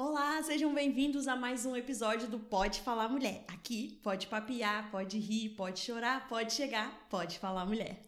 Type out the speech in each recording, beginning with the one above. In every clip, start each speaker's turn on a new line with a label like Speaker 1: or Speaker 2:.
Speaker 1: Olá, sejam bem-vindos a mais um episódio do Pode Falar Mulher. Aqui pode papiar, pode rir, pode chorar, pode chegar, pode falar mulher.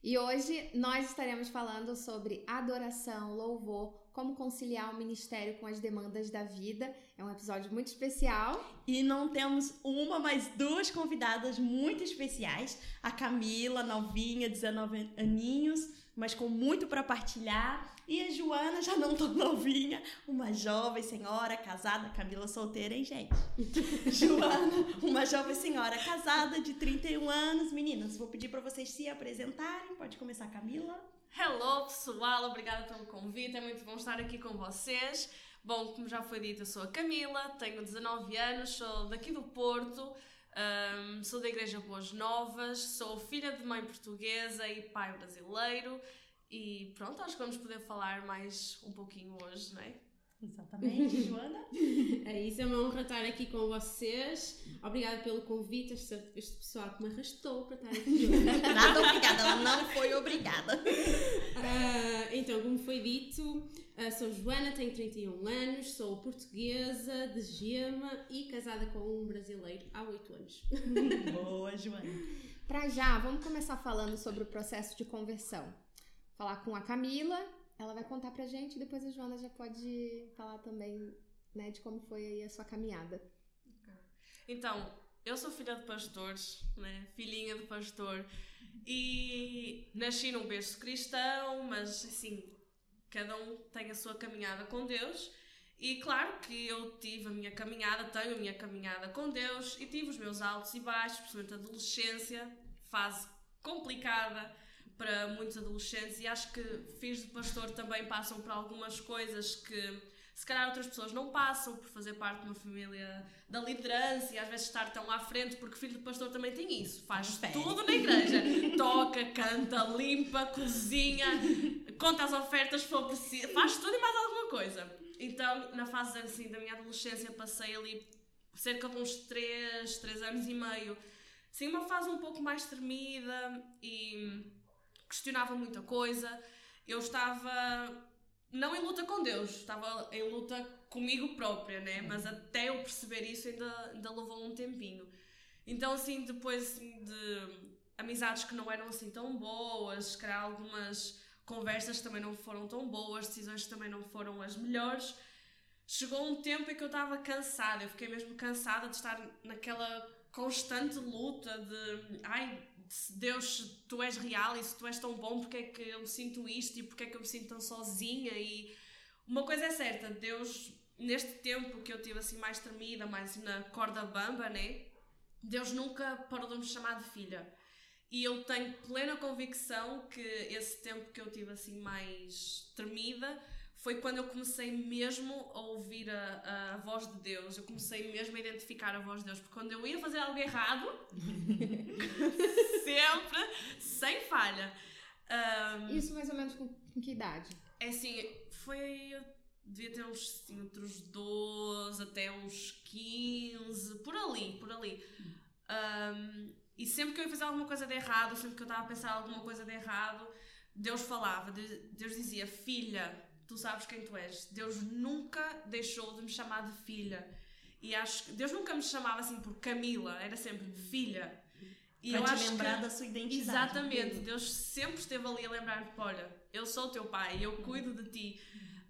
Speaker 2: E hoje nós estaremos falando sobre adoração, louvor, como conciliar o ministério com as demandas da vida. É um episódio muito especial.
Speaker 1: E não temos uma, mas duas convidadas muito especiais: a Camila, novinha, 19 aninhos, mas com muito para partilhar. E a Joana, já não tão novinha, uma jovem senhora casada, Camila solteira, hein, gente? Joana, uma jovem senhora casada de 31 anos. Meninas, vou pedir para vocês se apresentarem. Pode começar, Camila.
Speaker 3: Hello, pessoal, obrigada pelo convite. É muito bom estar aqui com vocês. Bom, como já foi dito, eu sou a Camila, tenho 19 anos, sou daqui do Porto. Um, sou da Igreja Boas Novas, sou filha de mãe portuguesa e pai brasileiro. E pronto, acho que vamos poder falar mais um pouquinho hoje, não é?
Speaker 1: Exatamente, Joana.
Speaker 4: É isso, é uma honra estar aqui com vocês. Obrigada pelo convite, este, este pessoal que me arrastou para estar aqui.
Speaker 1: Nada obrigada, ela não foi obrigada.
Speaker 4: Uh, então, como foi dito, uh, sou Joana, tenho 31 anos, sou portuguesa, de Gema e casada com um brasileiro há 8 anos.
Speaker 1: Boa, Joana.
Speaker 2: Para já, vamos começar falando sobre o processo de conversão. Falar com a Camila, ela vai contar pra gente e depois a Joana já pode falar também, né, de como foi aí a sua caminhada.
Speaker 3: Então, eu sou filha de pastores, né? filhinha de pastor, e nasci num berço cristão, mas assim, cada um tem a sua caminhada com Deus. E claro que eu tive a minha caminhada, tenho a minha caminhada com Deus e tive os meus altos e baixos, principalmente a adolescência, fase complicada para muitos adolescentes e acho que filhos de pastor também passam por algumas coisas que se calhar outras pessoas não passam por fazer parte de uma família da liderança e às vezes estar tão à frente, porque filho de pastor também tem isso, faz tudo na igreja, toca, canta, limpa, cozinha, conta as ofertas se for preciso, faz tudo e mais alguma coisa. Então, na fase assim da minha adolescência, passei ali cerca de uns 3, 3 anos e meio, sim, uma fase um pouco mais tremida e questionava muita coisa. Eu estava não em luta com Deus, estava em luta comigo própria, né? Mas até eu perceber isso ainda, ainda levou um tempinho. Então, assim, depois de amizades que não eram assim tão boas, se calhar algumas conversas também não foram tão boas, decisões também não foram as melhores, chegou um tempo em que eu estava cansada, eu fiquei mesmo cansada de estar naquela constante luta de ai, Deus, tu és real e se tu és tão bom, porque é que eu sinto isto e porque é que eu me sinto tão sozinha? E uma coisa é certa, Deus, neste tempo que eu tive assim mais tremida, mais na corda bamba, né? Deus nunca parou de me chamar de filha. E eu tenho plena convicção que esse tempo que eu tive assim mais tremida foi quando eu comecei mesmo a ouvir a, a voz de Deus. Eu comecei mesmo a identificar a voz de Deus. Porque quando eu ia fazer algo errado, sempre, sem falha.
Speaker 2: Um, Isso mais ou menos com, com, que idade?
Speaker 3: É assim, foi. Eu devia ter uns assim, entre os 12 até uns 15, por ali, por ali. Um, e sempre que eu ia fazer alguma coisa de errado, sempre que eu estava a pensar alguma coisa de errado, Deus falava, Deus dizia: Filha, tu sabes quem tu és. Deus nunca deixou de me chamar de filha. E acho que Deus nunca me chamava assim por Camila, era sempre filha.
Speaker 1: E Para eu te acho lembrar que, da sua identidade.
Speaker 3: Exatamente, Deus sempre esteve ali a lembrar-me: olha, eu sou o teu pai, eu cuido de ti.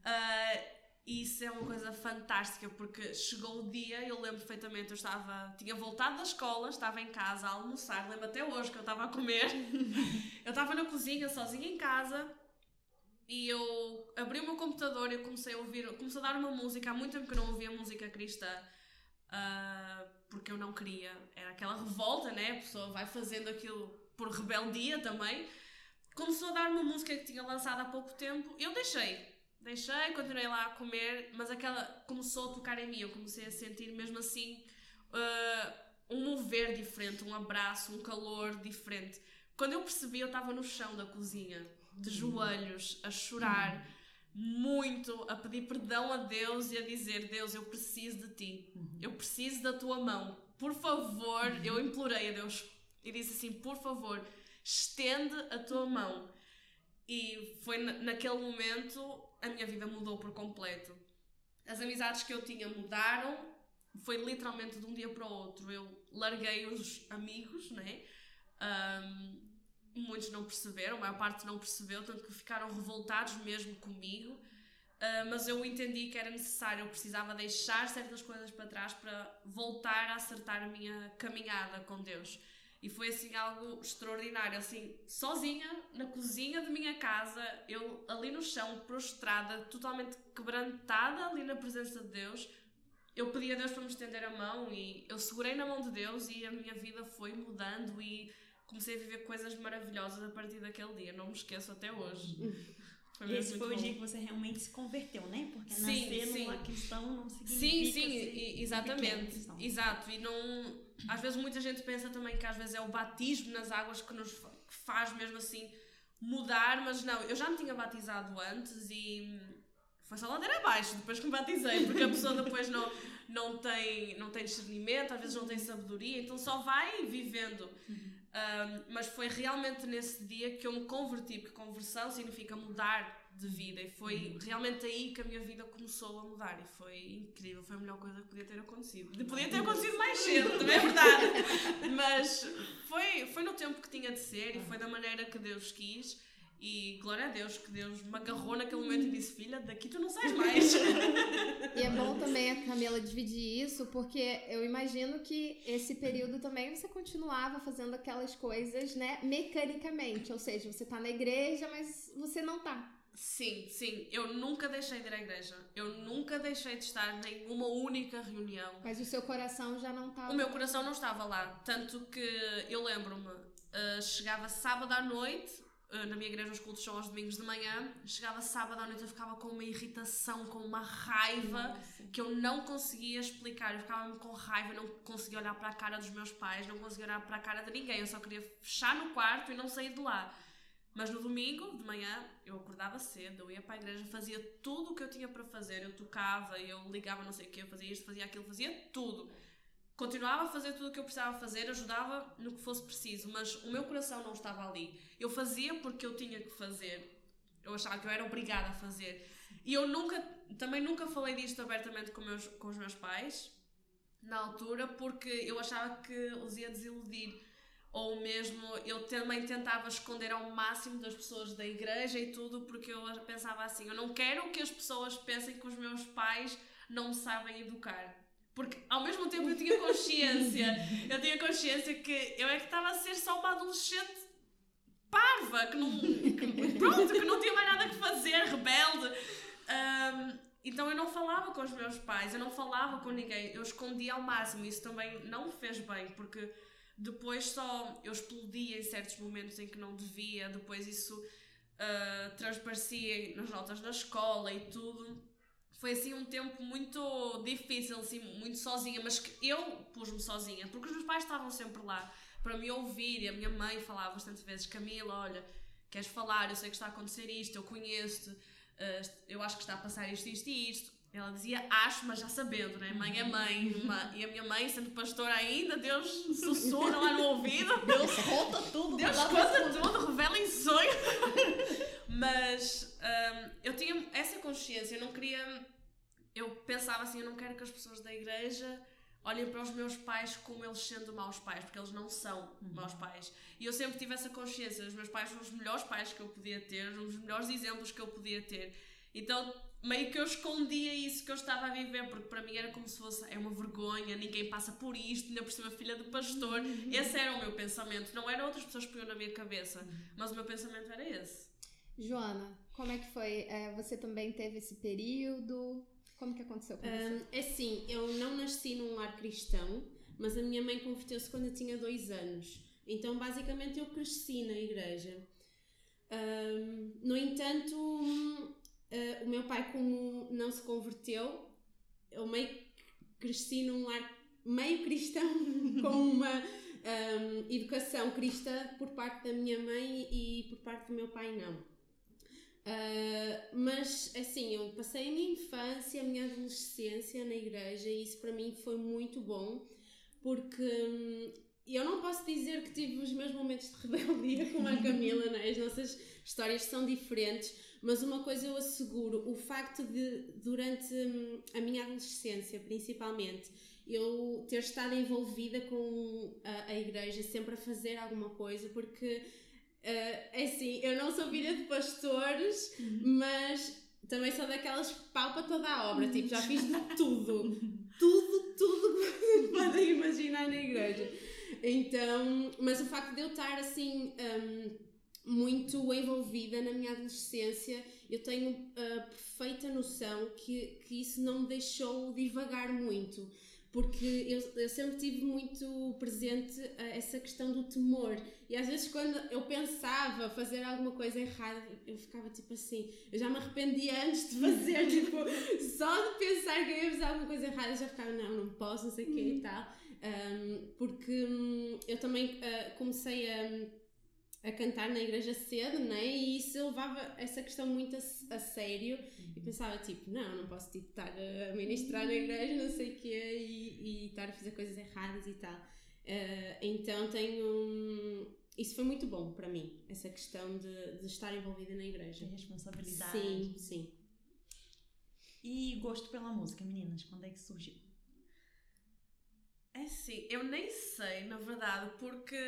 Speaker 3: Uh, e isso é uma coisa fantástica porque chegou o dia, eu lembro perfeitamente, eu estava, tinha voltado da escola, estava em casa a almoçar, lembro até hoje que eu estava a comer. eu estava na cozinha sozinha em casa e eu abri o meu computador e comecei a ouvir, comecei a dar uma música. Há muito tempo que eu não ouvia música cristã, uh, porque eu não queria. Era aquela revolta, né? A pessoa vai fazendo aquilo por rebeldia também. Começou a dar uma música que tinha lançado há pouco tempo. Eu deixei, deixei, continuei lá a comer, mas aquela começou a tocar em mim. Eu comecei a sentir mesmo assim uh, um mover diferente, um abraço, um calor diferente. Quando eu percebi, eu estava no chão da cozinha de joelhos, a chorar muito, a pedir perdão a Deus e a dizer: Deus, eu preciso de ti, eu preciso da tua mão, por favor. Eu implorei a Deus e disse assim: por favor, estende a tua mão. E foi naquele momento a minha vida mudou por completo. as amizades que eu tinha mudaram, foi literalmente de um dia para o outro. Eu larguei os amigos, né? Um, muitos não perceberam, a maior parte não percebeu, tanto que ficaram revoltados mesmo comigo. Uh, mas eu entendi que era necessário, eu precisava deixar certas coisas para trás para voltar a acertar a minha caminhada com Deus. E foi assim algo extraordinário, assim, sozinha na cozinha de minha casa, eu ali no chão, prostrada, totalmente quebrantada ali na presença de Deus. Eu pedi a Deus para me estender a mão e eu segurei na mão de Deus e a minha vida foi mudando e comecei a viver coisas maravilhosas a partir daquele dia. Não me esqueço até hoje.
Speaker 1: Foi Esse foi bom. o dia que você realmente se converteu, né? Porque sim, nascer
Speaker 3: sim.
Speaker 1: numa cristão não significa
Speaker 3: Sim, sim, exatamente. Exato. E não. Às vezes muita gente pensa também que às vezes é o batismo nas águas que nos que faz mesmo assim mudar, mas não, eu já me tinha batizado antes e foi só ladeira abaixo depois que me batizei, porque a pessoa depois não, não, tem, não tem discernimento, às vezes não tem sabedoria, então só vai vivendo. Uhum. Um, mas foi realmente nesse dia que eu me converti, porque conversão significa mudar de vida, e foi uhum. realmente aí que a minha vida começou a mudar, e foi incrível, foi a melhor coisa que podia ter acontecido. Podia ter acontecido mais cedo, também é verdade, mas foi, foi no tempo que tinha de ser, e foi da maneira que Deus quis. E glória a Deus que Deus me agarrou naquele momento e disse: Filha, daqui tu não sais mais.
Speaker 2: e é bom também a Camila dividir isso, porque eu imagino que esse período também você continuava fazendo aquelas coisas, né, mecanicamente. Ou seja, você tá na igreja, mas você não tá.
Speaker 3: Sim, sim. Eu nunca deixei de ir à igreja. Eu nunca deixei de estar em nenhuma única reunião.
Speaker 2: Mas o seu coração já não estava.
Speaker 3: O meu coração não estava lá. Tanto que eu lembro-me, uh, chegava sábado à noite, na minha igreja os cultos são aos domingos de manhã, chegava sábado à noite eu ficava com uma irritação, com uma raiva Nossa. que eu não conseguia explicar. Eu ficava com raiva, não conseguia olhar para a cara dos meus pais, não conseguia olhar para a cara de ninguém. Eu só queria fechar no quarto e não sair de lá. Mas no domingo de manhã eu acordava cedo, eu ia para a igreja, fazia tudo o que eu tinha para fazer. Eu tocava, eu ligava não sei o que, eu fazia isto, fazia aquilo, fazia tudo continuava a fazer tudo o que eu precisava fazer, ajudava no que fosse preciso, mas o meu coração não estava ali. Eu fazia porque eu tinha que fazer. Eu achava que eu era obrigada a fazer. E eu nunca, também nunca falei disto abertamente com, meus, com os meus pais, na altura, porque eu achava que os ia desiludir. Ou mesmo eu também tentava esconder ao máximo das pessoas da igreja e tudo, porque eu pensava assim: eu não quero que as pessoas pensem que os meus pais não me sabem educar porque ao mesmo tempo eu tinha consciência, eu tinha consciência que eu é que estava a ser só uma adolescente parva, que não, que, pronto, que não tinha mais nada que fazer, rebelde. Um, então eu não falava com os meus pais, eu não falava com ninguém, eu escondia ao máximo. Isso também não me fez bem, porque depois só eu explodia em certos momentos em que não devia, depois isso uh, transparecia nas notas na escola e tudo foi assim um tempo muito difícil, assim, muito sozinha, mas que eu pus-me sozinha, porque os meus pais estavam sempre lá para me ouvir e a minha mãe falava bastante vezes: Camila, olha, queres falar? Eu sei que está a acontecer isto, eu conheço-te, uh, eu acho que está a passar isto, isto e isto. Ela dizia acho, mas já sabendo, né? Mãe é mãe. e a minha mãe, sendo pastora ainda, Deus sussurra lá no ouvido.
Speaker 1: Deus conta tudo.
Speaker 3: Deus conta tudo, revela em sonho. mas um, eu tinha essa consciência, eu não queria. Eu pensava assim, eu não quero que as pessoas da igreja olhem para os meus pais como eles sendo maus pais, porque eles não são uhum. maus pais. E eu sempre tive essa consciência, os meus pais são os melhores pais que eu podia ter, os melhores exemplos que eu podia ter. Então, meio que eu escondia isso que eu estava a viver, porque para mim era como se fosse é uma vergonha, ninguém passa por isto, ainda por cima filha de pastor. Uhum. Esse era o meu pensamento, não era outras pessoas que punham na minha cabeça, uhum. mas o meu pensamento era esse.
Speaker 2: Joana, como é que foi? É, você também teve esse período? Como que aconteceu com você? Um,
Speaker 4: é assim, eu não nasci num lar cristão, mas a minha mãe converteu-se quando eu tinha dois anos. Então, basicamente, eu cresci na igreja. Um, no entanto, Uh, o meu pai, como não se converteu, eu meio cresci num lar meio cristão, com uma um, educação cristã por parte da minha mãe e por parte do meu pai, não. Uh, mas assim, eu passei a minha infância, a minha adolescência na igreja e isso para mim foi muito bom porque hum, eu não posso dizer que tive os meus momentos de rebeldia como a Camila, né? as nossas histórias são diferentes, Mas uma coisa eu asseguro, o facto de, durante hum, a minha adolescência, principalmente, eu ter estado envolvida com a, a igreja, sempre a fazer alguma coisa, porque, uh, é assim, eu não sou filha de pastores, mas também sou daquelas que palpa toda a obra, tipo, já fiz de tudo, tudo, tudo que vocês podem imaginar na igreja. Então, mas o facto de eu estar assim um, muito envolvida na minha adolescência, eu tenho a perfeita noção que, que isso não me deixou divagar muito porque eu, eu, sempre tive muito presente essa questão do temor. E às vezes, quando eu pensava fazer alguma coisa errada, eu ficava tipo assim, eu já me arrependia antes de fazer, tipo, só de pensar que eu ia fazer alguma coisa errada, eu já ficava, não, não posso, não sei o quê e tal. Um, porque um, eu também uh, comecei a a cantar na igreja cedo, né? E isso eu levava essa questão muito a, a sério uhum. e pensava, tipo, não, não posso tipo, estar a ministrar na igreja, não sei o quê, e, e estar a fazer coisas erradas e tal. Uh, então tenho. Um, isso foi muito bom para mim, essa questão de, de estar envolvida na igreja.
Speaker 1: A responsabilidade.
Speaker 4: Sim, sim.
Speaker 1: E gosto pela música, meninas, quando é que surgiu?
Speaker 3: É sim, eu nem sei, na verdade, porque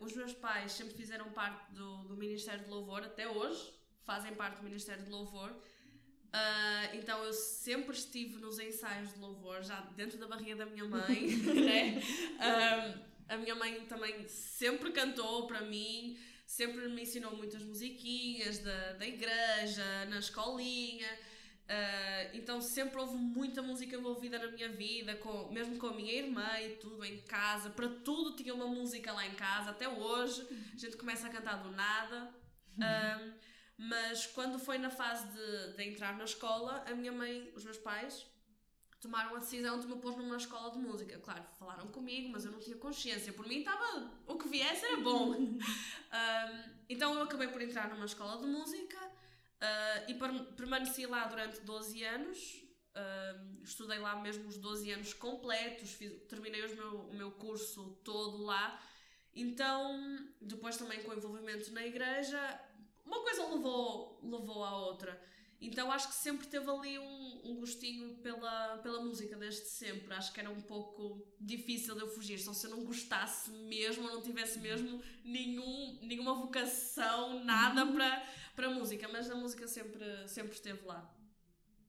Speaker 3: os meus pais sempre fizeram parte do, do Ministério de Louvor, até hoje fazem parte do Ministério de Louvor. Uh, então eu sempre estive nos ensaios de louvor, já dentro da barriga da minha mãe, né? Uh, a minha mãe também sempre cantou para mim, sempre me ensinou muitas musiquinhas da, da igreja, na escolinha. Uh, então sempre houve muita música envolvida na minha vida, com, mesmo com a minha irmã e tudo em casa. Para tudo tinha uma música lá em casa, até hoje. A gente começa a cantar do nada. Uh, mas quando foi na fase de, de, entrar na escola, a minha mãe, os meus pais, tomaram a decisão de me pôr numa escola de música. Claro, falaram comigo, mas eu não tinha consciência. Por mim estava. O que viesse era bom. então eu acabei por entrar numa escola de música. Uh, e permaneci lá durante 12 anos. Uh, estudei lá mesmo os 12 anos completos, fiz, terminei o meu, o meu curso todo lá. Então, depois também com o envolvimento na igreja, uma coisa levou, levou à outra. Então acho que sempre teve ali um, um gostinho pela, pela música, desde sempre. Acho que era um pouco difícil de eu fugir. Só se eu não gostasse mesmo, ou não tivesse mesmo nenhum, nenhuma vocação, nada uhum. para, para música. Mas a música sempre, sempre esteve lá.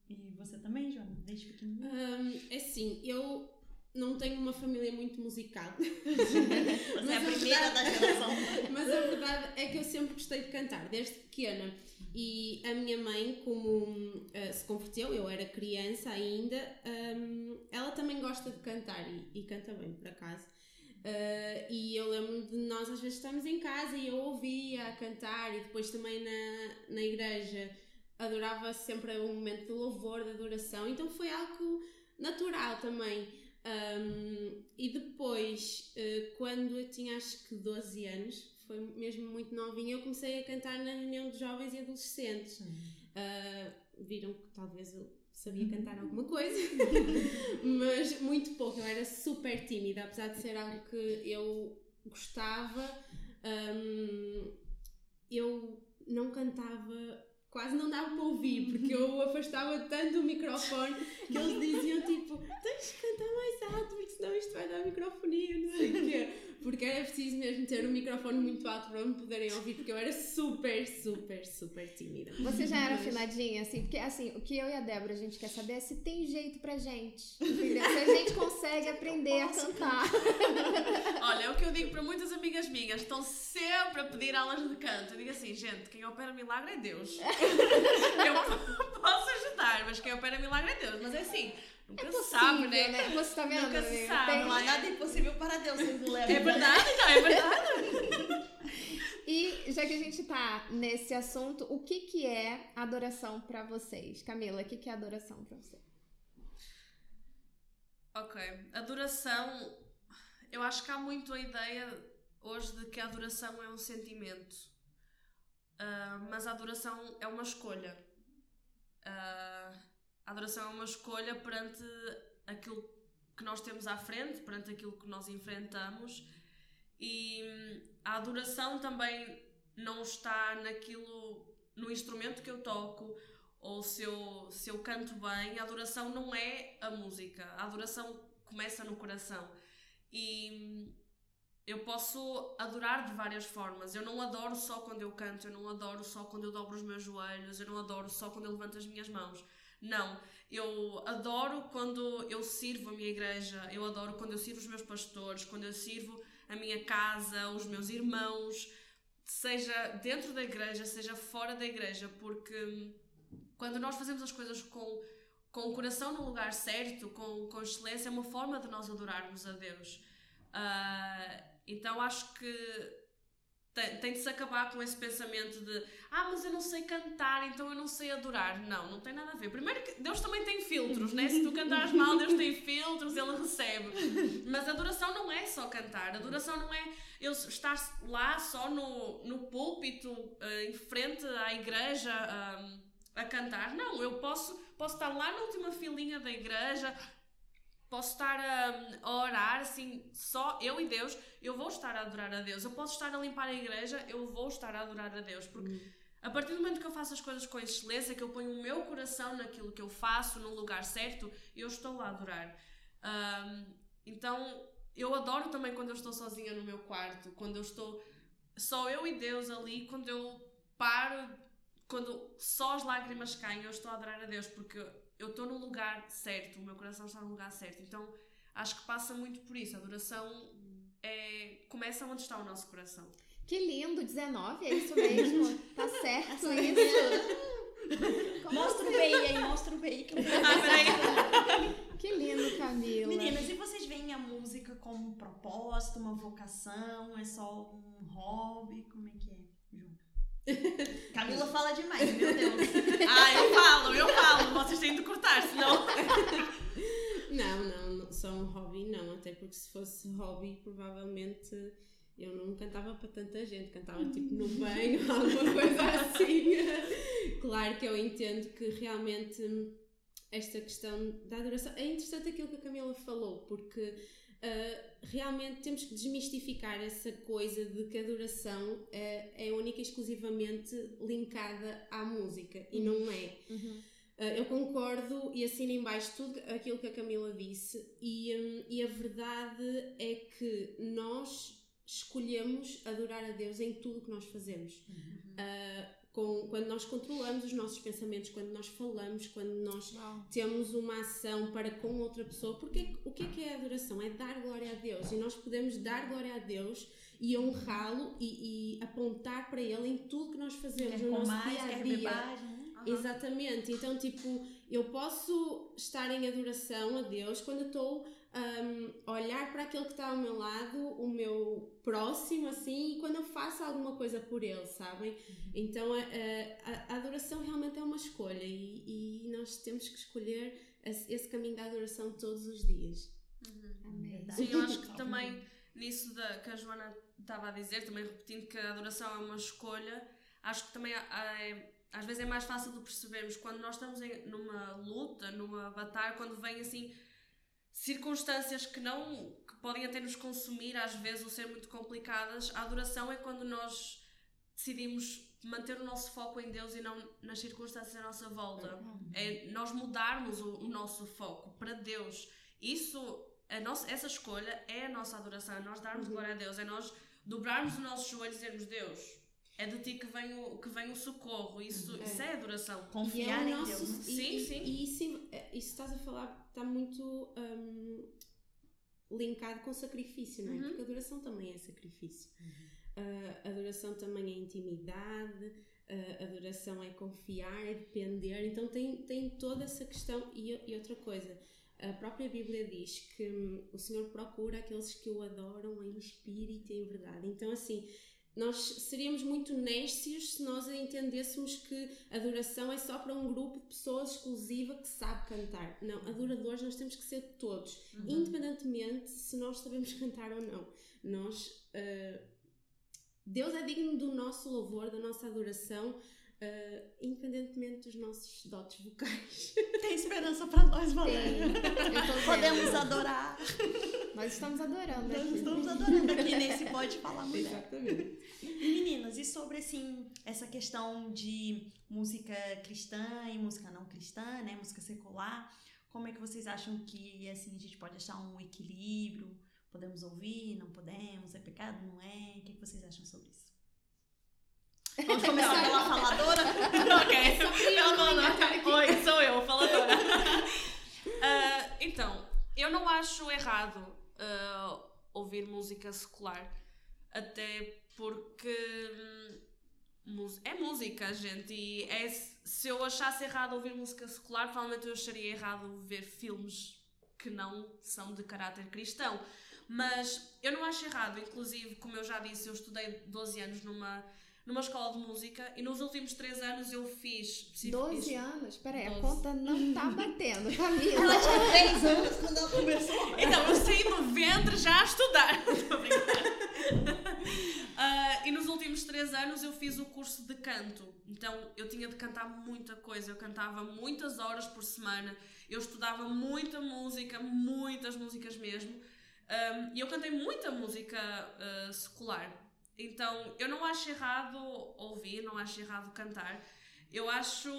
Speaker 1: E você também, Joana? Desde pequenininha?
Speaker 4: Um, é assim, eu não tenho uma família muito musical.
Speaker 1: Você é a primeira verdade, da geração.
Speaker 4: Mas a verdade é que eu sempre gostei de cantar, desde pequena. E a minha mãe, como uh, se converteu, eu era criança ainda, um, ela também gosta de cantar e, e canta bem, por acaso. Uh, e eu lembro de nós às vezes estamos em casa e eu ouvia a cantar e depois também na, na igreja adorava sempre um momento de louvor, de adoração, então foi algo natural também. Um, e depois, uh, quando eu tinha acho que 12 anos, foi mesmo muito novinha, eu comecei a cantar na reunião de jovens e adolescentes. Uh, viram que talvez eu sabia cantar alguma coisa, mas muito pouco. Eu era super tímida, apesar de ser algo que eu gostava. Um, eu não cantava quase não dava para ouvir, porque eu afastava tanto o microfone que eles diziam tipo, tens de cantar mais alto, porque senão isto vai dar microfonia, não sei o quê porque era preciso mesmo ter um microfone muito alto para me poderem ouvir, porque eu era super, super, super tímida.
Speaker 2: Você já era afinadinha, assim? Porque, assim, o que eu e a Débora a gente quer saber é se tem jeito pra gente, entendeu? Se a gente consegue aprender a cantar.
Speaker 3: Olha, é o que eu digo para muitas amigas minhas, estão sempre a pedir aulas de canto. Eu digo assim, gente, quem opera milagre é Deus. eu posso ajudar, mas quem opera milagre é Deus. Mas é assim, Nunca é possível, sabe, né? né?
Speaker 2: Você tá vendo?
Speaker 3: Nunca se sabe.
Speaker 1: Tem... Não há nada impossível para Deus, vocês levam.
Speaker 3: É verdade, não, é verdade.
Speaker 2: e já que a gente tá nesse assunto, o que que é adoração para vocês? Camila, o que que é adoração para você?
Speaker 3: Ok, adoração, eu acho que há muito a ideia hoje de que a adoração é um sentimento, uh, mas a adoração é uma escolha. Uh, a adoração é uma escolha perante aquilo que nós temos à frente, perante aquilo que nós enfrentamos, e hum, a adoração também não está naquilo no instrumento que eu toco ou se eu, se eu canto bem, a adoração não é a música. A adoração começa no coração. E eu posso adorar de várias formas. Eu não adoro só quando eu canto, eu não adoro só quando eu dobro os meus joelhos, eu não adoro só quando eu levanto as minhas mãos. Não, eu adoro quando eu sirvo a minha igreja, eu adoro quando eu sirvo os meus pastores, quando eu sirvo a minha casa, os meus irmãos, seja dentro da igreja, seja fora da igreja, porque quando nós fazemos as coisas com, com o coração no lugar certo, com, com excelência, é uma forma de nós adorarmos a Deus. Uh, então acho que tem, tem de se acabar com esse pensamento de ah, mas eu não sei cantar, então eu não sei adorar. Não, não tem nada a ver. Primeiro que Deus também tem filtros, né? Se tu cantares mal, Deus tem filtros, Ele recebe. Mas adoração não é só cantar, adoração não é eu estar lá só no, no púlpito, uh, em frente à igreja uh, a cantar. Não, eu posso, posso estar lá na última filinha da igreja, posso estar a, a, orar assim, só eu e Deus, eu vou estar a adorar a Deus. Eu posso estar a limpar a igreja, eu vou estar a adorar a Deus. Porque uhum. a partir do momento que eu faço as coisas com excelência, que eu ponho o meu coração naquilo que eu faço, no lugar certo, eu estou a adorar. Um, então, eu adoro também quando eu estou sozinha no meu quarto, quando eu estou só eu e Deus ali, quando eu paro, quando só as lágrimas caem, eu estou a adorar a Deus, porque eu estou no lugar certo, o meu coração está no lugar certo. Então acho que passa muito por isso. A adoração é, começa onde está o nosso coração.
Speaker 2: Que lindo, 19, é isso mesmo. tá certo isso.
Speaker 1: mostra o BI aí, mostra o BI que eu
Speaker 2: ah, Que lindo, Camila.
Speaker 1: Meninas, e vocês veem a música como um propósito, uma vocação? É só um hobby? Como é que é? Camila fala demais, meu Deus.
Speaker 3: ah, eu falo, eu falo. Vocês têm de cortar, senão.
Speaker 4: não, não, só um hobby não. Até porque se fosse hobby, provavelmente eu não cantava para tanta gente. Cantava tipo no banho, alguma coisa assim. claro que eu entendo que realmente esta questão da adoração. É interessante aquilo que a Camila falou, porque uh, realmente temos que desmistificar essa coisa de que a adoração uh, é única e exclusivamente linkada à música e não é. Uhum. Uh, eu concordo e assino embaixo tudo aquilo que a Camila disse, e, um, e a verdade é que nós escolhemos adorar a Deus em tudo o que nós fazemos. Uhum. Com, quando nós controlamos os nossos pensamentos, quando nós falamos, quando nós temos uma ação para com outra pessoa, porque o que é que é a adoração? É dar glória a Deus e nós podemos dar glória a Deus e honrá-lo e, e, apontar para Ele em tudo que nós fazemos quer no nosso mais, dia a dia. Uhum. Exatamente, então tipo, eu posso estar em adoração a Deus quando estou um, olhar para aquele que está ao meu lado, o meu próximo, assim, e quando eu faço alguma coisa por ele, sabem? Uhum. Então a, a, a, adoração realmente é uma escolha e, e, nós temos que escolher esse caminho da adoração todos os dias.
Speaker 3: Uhum. Amém. Sim, eu acho que também nisso da, que a Joana estava a dizer, também repetindo que a adoração é uma escolha, acho que também é, às vezes é mais fácil de percebermos quando nós estamos em, numa luta, numa batalha, quando vem assim circunstâncias que não que podem até nos consumir às vezes ou ser muito complicadas, a adoração é quando nós decidimos manter o nosso foco em Deus e não nas circunstâncias à nossa volta. Uhum. É nós mudarmos o, o nosso foco para Deus. Isso, a nossa, essa escolha é a nossa adoração, é nós darmos uhum. glória a Deus, é nós dobrarmos os nossos joelhos e dizermos Deus, é de ti que vem o, que vem o socorro. Isso é, isso é adoração.
Speaker 1: Confiar é em nosso, Deus.
Speaker 4: E, sim, e, sim. E isso, é, isso estás a falar está muito um, linkado com sacrifício, não é? Uhum. Porque adoração também é sacrifício. Uhum. Uh, adoração também é intimidade, uh, adoração é confiar, é depender. Então tem, tem toda essa questão. E, e outra coisa, a própria Bíblia diz que hum, o Senhor procura aqueles que o adoram em espírito e em verdade. Então, assim, nós seríamos muito nécios se nós entendêssemos que adoração é só para um grupo de pessoas exclusiva que sabe cantar. Não, adoradores nós temos que ser todos, uhum. independentemente se nós sabemos cantar ou não. Nós, uh, Deus é digno do nosso louvor, da nossa adoração, Uh, independentemente dos nossos dotes vocais.
Speaker 1: Tem esperança para nós, Valéria. Podemos adorar.
Speaker 2: Nós estamos adorando
Speaker 1: Nós
Speaker 2: aqui.
Speaker 1: estamos adorando aqui nesse Pode Falar Mulher.
Speaker 4: Exatamente.
Speaker 1: E meninas, e sobre assim, essa questão de música cristã e música não cristã, né? Música secular, como é que vocês acham que assim a gente pode achar um equilíbrio? Podemos ouvir, não podemos, é pecado, não é? O que, que vocês acham sobre isso? Vamos começar pela faladora?
Speaker 3: ok. Ela falou, Oi, sou eu, faladora. Ah, então, eu não acho errado ah, ouvir música secular. Até porque hum, é música, gente. E é, se eu achasse errado ouvir música secular, provavelmente eu acharia errado ver filmes que não são de caráter cristão. Mas eu não acho errado, inclusive, como eu já disse, eu estudei 12 anos numa, numa escola de música e nos últimos 3 anos eu fiz.
Speaker 2: 12 anos? Peraí, a
Speaker 3: Doze.
Speaker 2: conta não tá batendo, Camila.
Speaker 1: Ela tinha três anos quando ela começou.
Speaker 3: Então, eu saí do ventre já a estudar. Estou a brincar. Ah, e nos últimos três anos eu fiz o curso de canto. Então eu tinha de cantar muita coisa. Eu cantava muitas horas por semana. Eu estudava muita música, muitas músicas mesmo. Um, e eu cantei muita música ah, secular. Então eu não acho errado ouvir, não acho errado cantar. Eu acho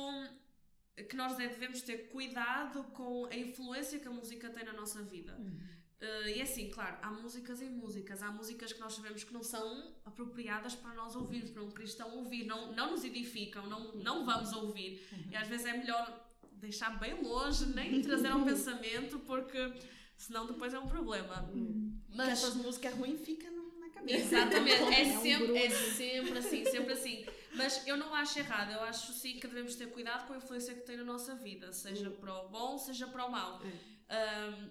Speaker 3: que nós devemos ter cuidado com a influência que a música tem na nossa vida. Uh, e assim, claro, há músicas e músicas. Há músicas que nós sabemos que não são apropriadas para nós ouvirmos, para um cristão ouvir. Não, não nos edificam, não, não vamos ouvir. E às vezes é melhor deixar bem longe, nem trazer ao pensamento, porque senão depois é um problema.
Speaker 1: Porque
Speaker 3: Mas
Speaker 1: essas músicas ruins ficam no- na cabeça.
Speaker 3: Exatamente, é,
Speaker 2: É
Speaker 3: sempre, é sempre assim, sempre assim. Mas eu não acho errado, eu acho sim que devemos ter cuidado com a influência que tem na nossa vida, seja para o bom, seja para o mau. Um,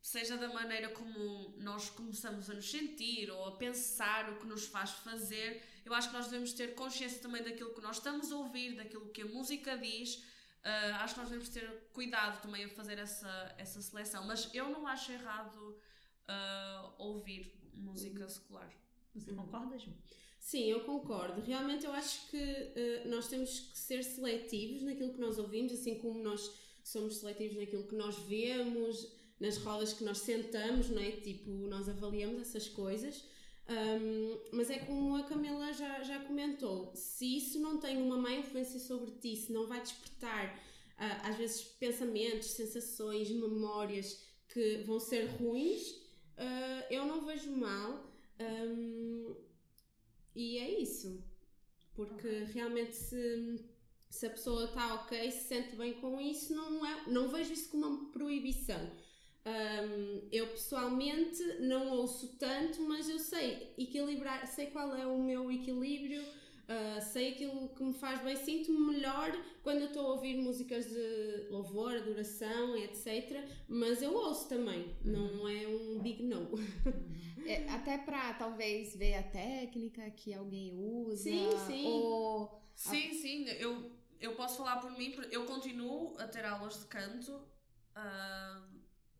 Speaker 3: seja da maneira como nós começamos a nos sentir ou a pensar o que nos faz fazer, eu acho que nós devemos ter consciência também daquilo que nós estamos a ouvir, daquilo que a música diz. Ah, acho que nós devemos ter cuidado também a fazer essa, essa seleção, mas eu não acho errado ah, ouvir música secular.
Speaker 1: Você concorda, Ju?
Speaker 4: Sim, eu concordo. Realmente eu acho que eh, nós temos que ser seletivos naquilo que nós ouvimos, assim como nós somos seletivos naquilo que nós vemos, nas rodas que nós sentamos, não é? Tipo, nós avaliamos essas coisas. Ahm, mas é como a Camila já, já comentou, se isso não tem uma má influência sobre ti, se não vai despertar ah, às vezes pensamentos, sensações, memórias que vão ser ruins, ah, eu não vejo mal. Ahm, e é isso. Porque realmente se, se a pessoa está ok, se sente bem com isso, não, é, não vejo isso como uma proibição. Ahm, eu pessoalmente não ouço tanto, mas eu sei equilibrar, sei qual é o meu equilíbrio, ah, sei aquilo que me faz bem, sinto-me melhor quando eu estou a ouvir músicas de louvor, adoração, etc. Mas eu ouço também, não é um big no.
Speaker 2: É, até pra talvez ver a técnica que alguém usa.
Speaker 4: Sim, sim.
Speaker 2: Ou
Speaker 3: Sim, sim, eu, eu posso falar por mim, porque eu continuo a ter aulas de canto ah,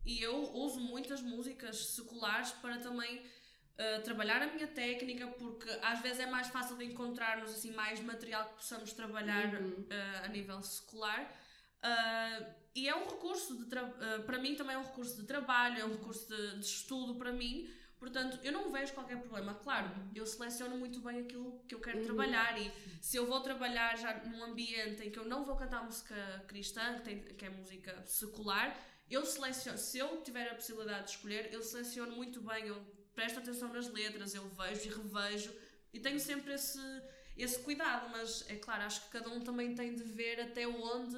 Speaker 3: e eu uso muitas músicas seculares para também trabalhar a minha técnica, porque às vezes é mais fácil de encontrarmos assim, mais material que possamos trabalhar
Speaker 4: Uhum.
Speaker 3: ah, a nível secular. Ah, e é um recurso de ah, para mim também é um recurso de trabalho, é um recurso de, de estudo para mim. Portanto, eu não vejo qualquer problema. Claro, eu seleciono muito bem aquilo que eu quero
Speaker 4: Uhum.
Speaker 3: trabalhar e se eu vou trabalhar já num ambiente em que eu não vou cantar música cristã, que, tem- que é música secular, eu seleciono, se eu tiver a possibilidade de escolher, eu seleciono muito bem, presto atenção nas letras, eu vejo e revejo e tenho sempre esse, esse cuidado, mas é claro, acho que cada um também tem de ver até onde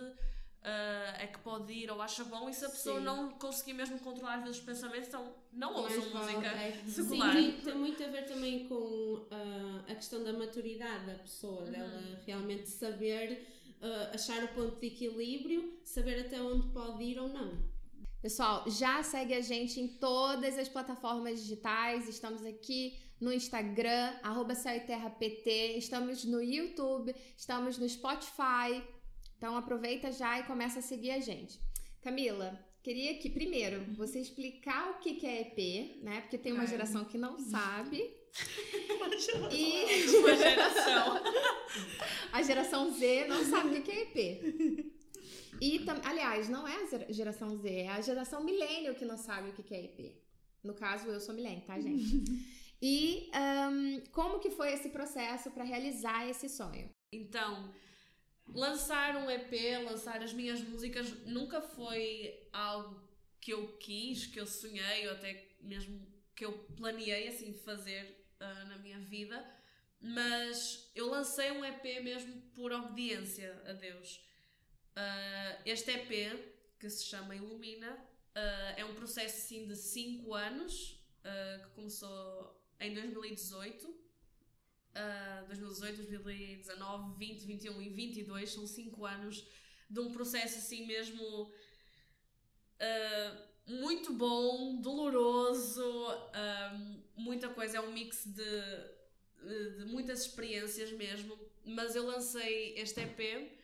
Speaker 3: ah, é que pode ir ou acha bom e se a pessoa
Speaker 4: Sim.
Speaker 3: não conseguir mesmo controlar às vezes os pensamentos, então não ouçam música
Speaker 4: é.
Speaker 3: secular.
Speaker 4: Sim, tem, tem muito a ver também com ah, a questão da maturidade da pessoa,
Speaker 3: Uhum.
Speaker 4: dela realmente saber ah, achar o ponto de equilíbrio, saber até onde pode ir ou não.
Speaker 2: Pessoal, já segue a gente em todas as plataformas digitais. Estamos aqui no Instagram, arroba PT. Estamos no YouTube, estamos no Spotify. Então aproveita já e começa a seguir a gente. Camila, queria que primeiro você explicar o que é EP, né? Porque tem uma geração que não sabe. E
Speaker 3: Uma geração.
Speaker 2: a geração Z não sabe o que é EP. E, tam- aliás, não é a geração Z, é a geração milênio que não sabe o que é EP. No caso, eu sou Milene, tá, gente? e um, como que foi esse processo para realizar esse sonho?
Speaker 3: Então, lançar um EP, lançar as minhas músicas, nunca foi algo que eu quis, que eu sonhei, ou até mesmo que eu planeei assim fazer uh, na minha vida, mas eu lancei um EP mesmo por obediência a Deus. Uh, este EP, que se chama Ilumina, uh, é um processo assim de 5 anos, que começou em 2018. Uh, 2018, 2019, 20, 21 e 22 são 5 anos de um processo assim mesmo uh, muito bom, doloroso, uh, muita coisa, é um mix de, de muitas experiências mesmo. Mas eu lancei este EP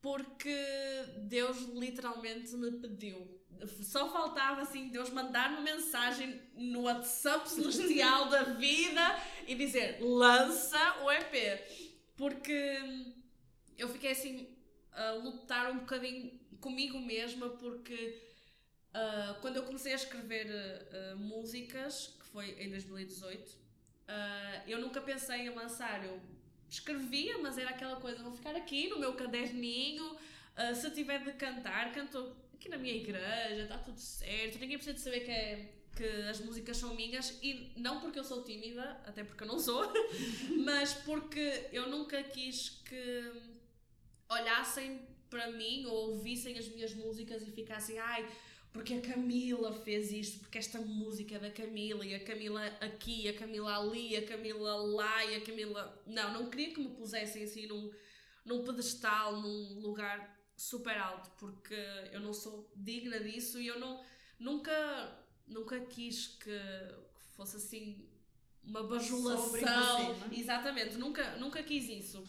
Speaker 3: porque Deus literalmente me pediu só faltava assim Deus mandar uma mensagem no WhatsApp celestial da vida e dizer lança o EP. Porque eu fiquei assim a lutar um bocadinho comigo mesma porque uh, quando eu comecei a escrever uh, músicas, que foi em 2018, uh, ah, eu nunca pensei em lançar. Eu escrevia, mas era aquela coisa, vou ficar aqui no meu caderninho, se tiver de cantar, canto aqui na minha igreja, está tudo certo, ninguém precisa de saber que, é, que as músicas são minhas e não porque eu sou tímida, até porque eu não sou, mas porque eu nunca quis que olhassem para mim ou ouvissem as minhas músicas e ficassem, ai, porque a Camila fez isto, porque esta música é da Camila e a Camila aqui, a Camila ali, a Camila lá e a Camila. Não, não queria que me pusessem assim num, num pedestal, num lugar super alto, porque eu não sou digna disso e eu não, nunca, nunca quis que, que fosse assim uma bajulação. Exatamente, nunca, nunca quis isso.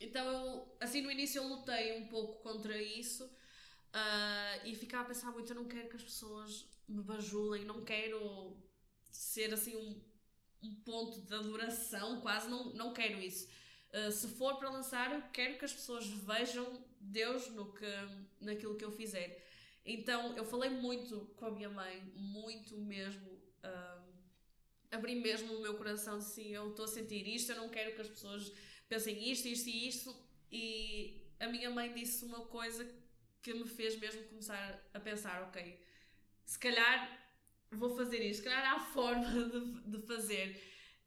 Speaker 3: Então eu, assim no início eu lutei um pouco contra isso uh, e ficava a pensar muito, eu não quero que as pessoas me bajulem, não quero ser assim um, um ponto de adoração, quase, não, não quero isso. Uh, se for para lançar, eu quero que as pessoas vejam Deus no que, naquilo que eu fizer. Então eu falei muito com a minha mãe, muito mesmo. Uh, abri mesmo o meu coração assim, eu estou a sentir isto, eu não quero que as pessoas pensem isto, isto e isto. E a minha mãe disse uma coisa que me fez mesmo começar a pensar, ok, se calhar vou fazer isto, se calhar há forma de, de fazer.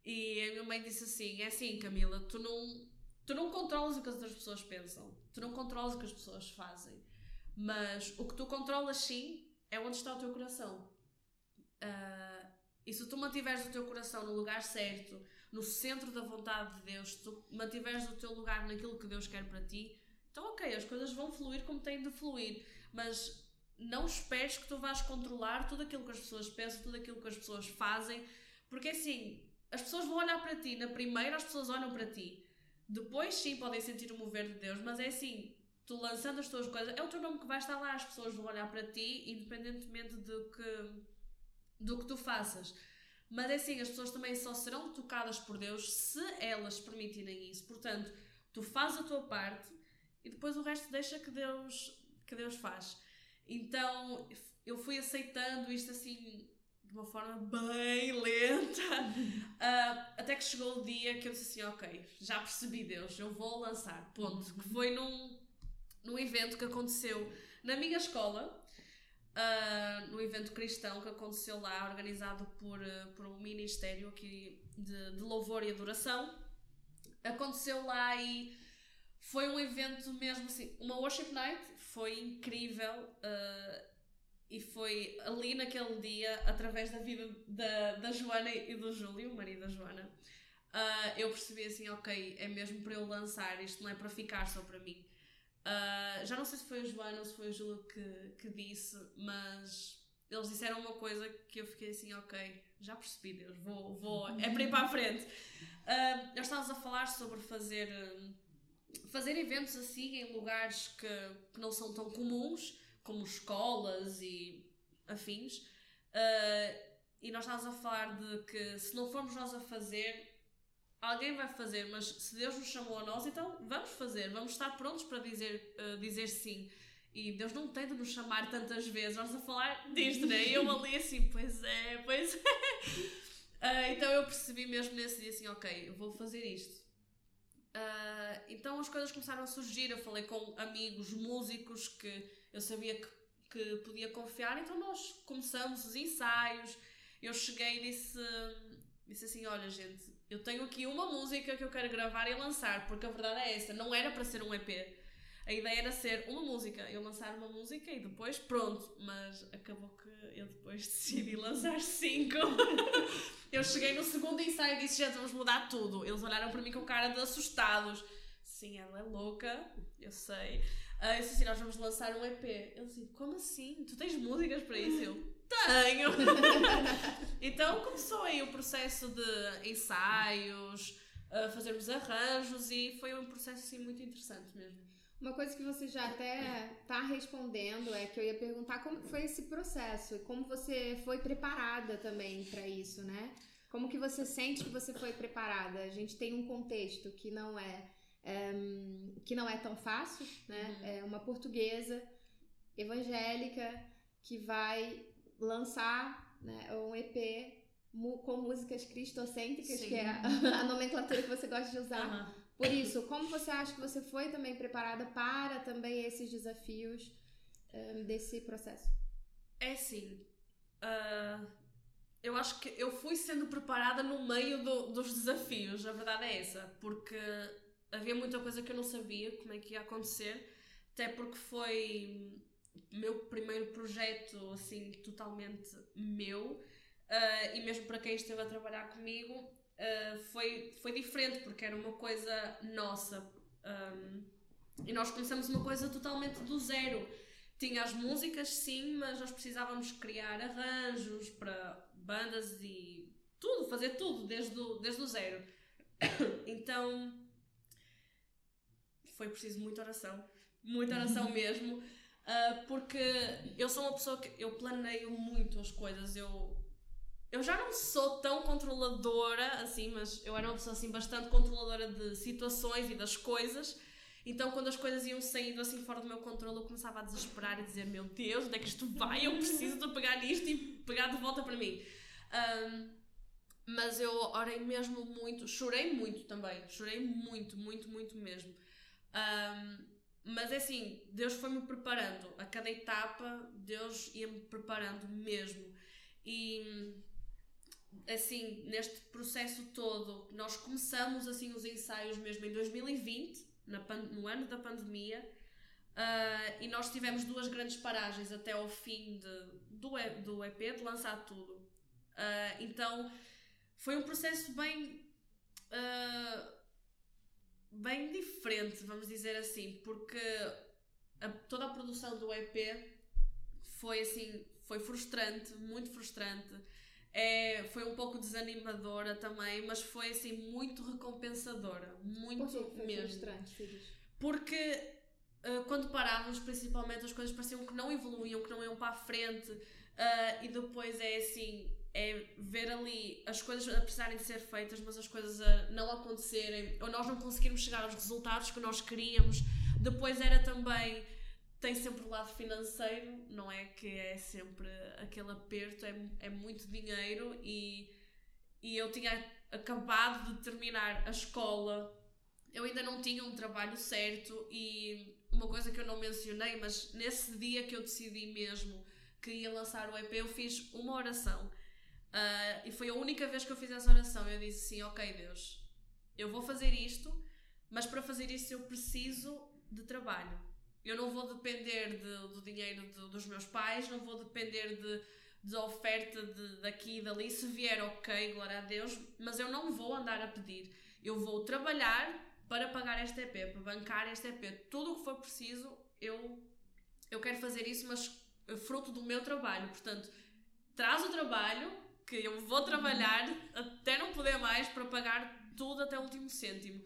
Speaker 3: E a minha mãe disse assim: é assim, Camila, tu não, tu não controlas o que as outras pessoas pensam, tu não controlas o que as pessoas fazem, mas o que tu controlas sim é onde está o teu coração. Uh, e se tu mantiveres o teu coração no lugar certo, no centro da vontade de Deus, se tu mantiveres o teu lugar naquilo que Deus quer para ti, então ok, as coisas vão fluir como têm de fluir, mas não esperes que tu vais controlar tudo aquilo que as pessoas pensam, tudo aquilo que as pessoas fazem, porque assim, as pessoas vão olhar para ti, na primeira as pessoas olham para ti, depois sim podem sentir o mover de Deus, mas é assim, tu lançando as tuas coisas, é o teu nome que vai estar lá, as pessoas vão olhar para ti, independentemente do que, do que tu faças. Mas é assim, as pessoas também só serão tocadas por Deus se elas permitirem isso. Portanto, tu fazes a tua parte e depois o resto deixa que Deus, que Deus faz. Então, eu fui aceitando isto assim de uma forma bem lenta, uh, até que chegou o dia que eu disse assim, ok, já percebi Deus, eu vou lançar, ponto. Que foi num, num evento que aconteceu na minha escola, uh, num evento cristão que aconteceu lá, organizado por, uh, por um ministério aqui de, de louvor e adoração. Aconteceu lá e foi um evento mesmo assim, uma worship night, foi incrível. Uh, e foi ali naquele dia, através da vida da, da Joana e do Júlio, o marido da Joana, uh, eu percebi assim: ok, é mesmo para eu lançar, isto não é para ficar só para mim. Uh, já não sei se foi a Joana ou se foi o Júlio que, que disse, mas eles disseram uma coisa que eu fiquei assim: ok, já percebi, Deus, vou, vou, é para ir para a frente. Uh, nós estávamos a falar sobre fazer, fazer eventos assim em lugares que, que não são tão comuns como escolas e afins. Uh, e nós estávamos a falar de que se não formos nós a fazer, alguém vai fazer, mas se Deus nos chamou a nós, então vamos fazer, vamos estar prontos para dizer, uh, dizer sim. E Deus não tem de nos chamar tantas vezes, nós a falar disto, né? E eu ali assim, pois é, pois é. Uh, então eu percebi mesmo nesse dia assim, ok, eu vou fazer isto. Uh, então as coisas começaram a surgir. Eu falei com amigos músicos que eu sabia que, que podia confiar, então nós começamos os ensaios. Eu cheguei e disse, disse assim: Olha, gente, eu tenho aqui uma música que eu quero gravar e lançar, porque a verdade é esta: não era para ser um EP. A ideia era ser uma música, eu lançar uma música e depois pronto, mas acabou que eu depois decidi lançar cinco. eu cheguei no segundo ensaio e disse: gente, vamos mudar tudo. Eles olharam para mim com cara de assustados. Sim, ela é louca, eu sei. Uh, eu disse assim: nós vamos lançar um EP. Eles disseram: como assim? Tu tens músicas para isso? Eu tenho! então começou aí o processo de ensaios, uh, fazermos arranjos e foi um processo assim muito interessante mesmo.
Speaker 2: Uma coisa que você já até está respondendo é que eu ia perguntar como foi esse processo e como você foi preparada também para isso, né? Como que você sente que você foi preparada? A gente tem um contexto que não é, é que não é tão fácil, né? Uhum. É uma portuguesa evangélica que vai lançar né, um EP com músicas cristocêntricas, Sim. que é a, a, nomenclatura que você gosta de usar. Uhum. Por isso, como você acha que você foi também preparada para também esses desafios um, desse processo?
Speaker 3: É sim. Uh, eu acho que eu fui sendo preparada no meio do, dos desafios, a verdade é essa, porque havia muita coisa que eu não sabia como é que ia acontecer, até porque foi meu primeiro projeto assim totalmente meu uh, e mesmo para quem esteve a trabalhar comigo uh, foi, foi diferente, porque era uma coisa nossa. Um, e nós começamos uma coisa totalmente do zero. Tinha as músicas, sim, mas nós precisávamos criar arranjos para bandas e tudo, fazer tudo desde o, desde o zero. então foi preciso muita oração, muita oração mesmo, uh, porque eu sou uma pessoa que eu planeio muito as coisas, eu eu já não sou tão controladora assim, mas eu era uma pessoa assim bastante controladora de situações e das coisas. Então, quando as coisas iam saindo assim fora do meu controle, eu começava a desesperar e dizer: Meu Deus, onde é que isto vai? Eu preciso de pegar nisto e pegar de volta para mim. Um, mas eu orei mesmo muito, chorei muito também, chorei muito, muito, muito mesmo. Um, mas é assim, Deus foi-me preparando a cada etapa, Deus ia-me preparando mesmo. E assim, neste processo todo, nós começamos assim os ensaios mesmo em 2020, no ano da pandemia, uh, e nós tivemos duas grandes paragens até ao fim de, do, do EP, de lançar tudo. Uh, então foi um processo bem. Uh, bem diferente, vamos dizer assim, porque a, toda a produção do EP foi assim, foi frustrante, muito frustrante. É, foi um pouco desanimadora também, mas foi assim muito recompensadora. Muito mesmo.
Speaker 2: Frustrante,
Speaker 3: Porque uh, quando parávamos, principalmente, as coisas pareciam que não evoluíam, que não iam para a frente, uh, e depois é assim. É ver ali as coisas a precisarem de ser feitas, mas as coisas a não acontecerem, ou nós não conseguirmos chegar aos resultados que nós queríamos. Depois era também tem sempre o lado financeiro, não é que é sempre aquele aperto, é, é muito dinheiro e, e eu tinha acabado de terminar a escola, eu ainda não tinha um trabalho certo e uma coisa que eu não mencionei, mas nesse dia que eu decidi mesmo que ia lançar o EP, eu fiz uma oração. Uh, e foi a única vez que eu fiz essa oração. Eu disse assim: Ok, Deus, eu vou fazer isto, mas para fazer isso eu preciso de trabalho eu não vou depender de, do dinheiro de, dos meus pais, não vou depender de, de oferta de, daqui e dali. Se vier, ok, glória a Deus, mas eu não vou andar a pedir. Eu vou trabalhar para pagar este EP, para bancar este EP. Tudo o que for preciso, eu, eu quero fazer isso, mas fruto do meu trabalho. Portanto, traz o trabalho, que eu vou trabalhar até não poder mais para pagar tudo até o último cêntimo.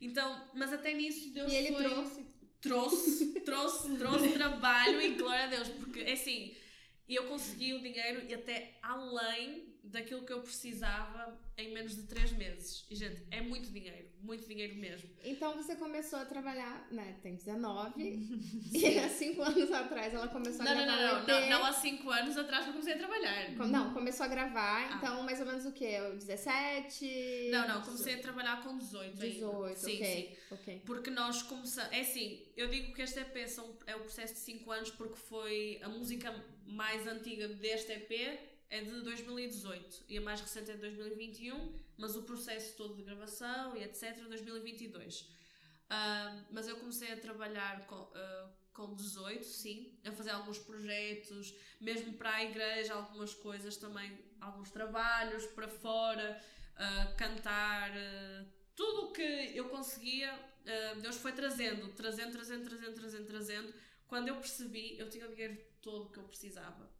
Speaker 3: Então, mas até nisso Deus
Speaker 2: E ele
Speaker 3: foi...
Speaker 2: trouxe
Speaker 3: trouxe, trouxe, trouxe trabalho e glória a Deus, porque é assim, eu consegui o dinheiro e até além daquilo que eu precisava em menos de 3 meses. E, gente, é muito dinheiro, muito dinheiro mesmo.
Speaker 2: Então você começou a trabalhar, né? Tem 19. e há 5 anos atrás ela começou
Speaker 3: Não,
Speaker 2: a gravar
Speaker 3: não, não, não, não há 5 anos atrás que eu comecei a trabalhar.
Speaker 2: Não, começou a gravar,
Speaker 3: Ah.
Speaker 2: então mais ou menos o quê? O 17?
Speaker 3: Não, não, comecei a trabalhar com 18 ainda.
Speaker 2: 18,
Speaker 3: sim,
Speaker 2: ok.
Speaker 3: sim. Porque nós começamos. É assim, eu digo que este EP são, é o processo de 5 anos porque foi a música mais antiga deste EP é de 2018 e a mais recente é de 2021, mas o processo todo de gravação e etc. 2022. Ah, mas eu comecei a trabalhar com, ah, com 18, sim, a fazer alguns projetos, mesmo para a igreja, algumas coisas também, alguns trabalhos para fora, ah, cantar, ah, tudo o que eu conseguia, Deus foi trazendo, trazendo, trazendo, trazendo, trazendo, trazendo. Quando eu percebi, eu tinha o dinheiro todo que eu precisava.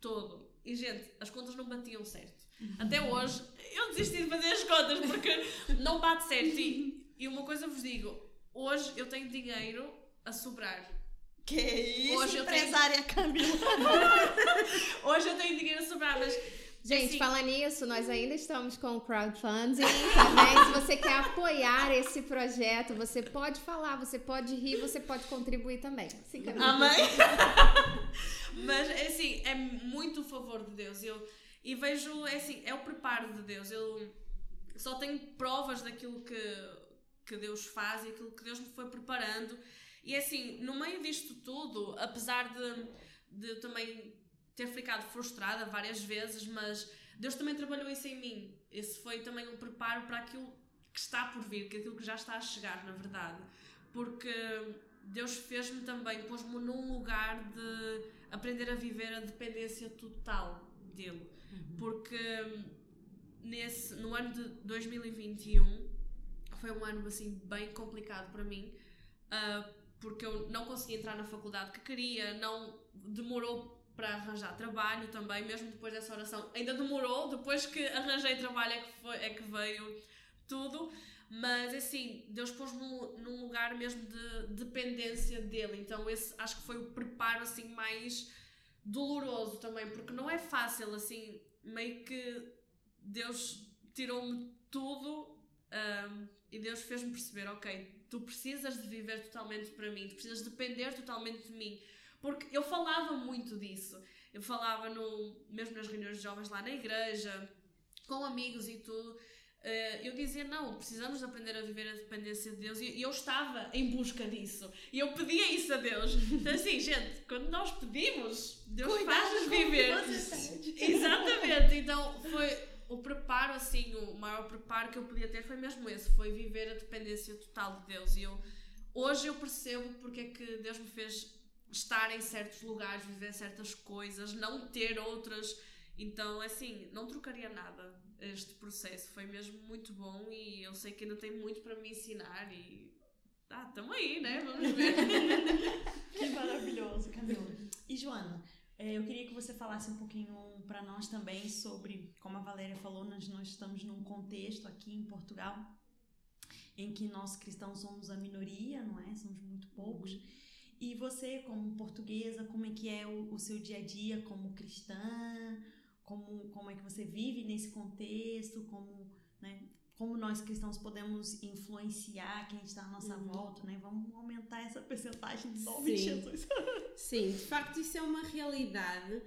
Speaker 3: Todo. E, gente, as contas não batiam certo. Até hoje, eu desisti de fazer as contas porque não bate certo. E, e uma coisa vos digo: hoje eu tenho dinheiro a sobrar.
Speaker 1: Que isso,
Speaker 3: Hoje eu tenho-
Speaker 1: empresária Camila.
Speaker 3: Hoje eu tenho dinheiro a sobrar, mas.
Speaker 2: Gente,
Speaker 3: assim,
Speaker 2: falando nisso, nós ainda estamos com o crowdfunding também. Se você quer apoiar esse projeto, você pode falar, você pode rir, você pode contribuir também. Sim, Camila.
Speaker 3: Amém? Mas é assim, é muito o favor de Deus. Eu, e vejo, é assim, é o preparo de Deus. Eu só tenho provas daquilo que, que Deus faz e aquilo que Deus me foi preparando. E é assim, no meio disto tudo, apesar de, de também ter ficado frustrada várias vezes, mas Deus também trabalhou isso em mim. Esse foi também um preparo para aquilo que está por vir, que aquilo que já está a chegar, na verdade. Porque Deus fez-me também, pôs-me num lugar de aprender a viver a dependência total dele. Porque nesse, no ano de 2021 foi um ano assim bem complicado para mim. ah, porque eu não consegui entrar na faculdade que queria, não demorou para arranjar trabalho também, mesmo depois dessa oração. Ainda demorou, depois que arranjei trabalho é que, foi, é que veio tudo. Mas assim, Deus pôs-me num- lugar mesmo de dependência dele. Então esse acho que foi o preparo assim mais doloroso também, porque não é fácil assim, meio que Deus tirou-me tudo ahm, e Deus fez-me perceber, ok, tu precisas de viver totalmente para mim, tu precisas depender totalmente de mim. Porque eu falava muito disso. Eu falava no, mesmo nas reuniões de jovens lá na igreja, com amigos e tudo. Eh, eu dizia, não, precisamos de aprender a viver a dependência de Deus. E e eu estava em busca disso. E eu pedia isso a Deus. Então, assim, gente, quando nós pedimos, Deus faz-nos viver. Exatamente. Então, foi o preparo, assim, o maior preparo que eu podia ter foi mesmo esse. Foi viver a dependência total de Deus. E eu, hoje eu percebo porque é que Deus me fez estar em certos lugares, viver certas coisas, não ter outras. Então, assim, não trocaria nada este processo. Foi mesmo muito bom e eu sei que ainda tem muito para me ensinar e. Ah, tamo aí, né? Vamos ver.
Speaker 1: Que maravilhoso, Camila. E Joana, eh, eu queria que você falasse um pouquinho para nós também sobre, como a Valéria falou, nós, nós estamos num contexto aqui em Portugal em que nós cristãos somos a minoria, não é? Somos muito poucos. E você, como portuguesa, como é que é o, o seu dia a dia como cristã? Como, como é que você vive nesse contexto? Como, né? como nós cristãos podemos influenciar quem está à nossa volta, né? Vamos aumentar essa percentagem em nome de
Speaker 4: Sim.
Speaker 1: Jesus.
Speaker 4: Sim, de facto isso é uma realidade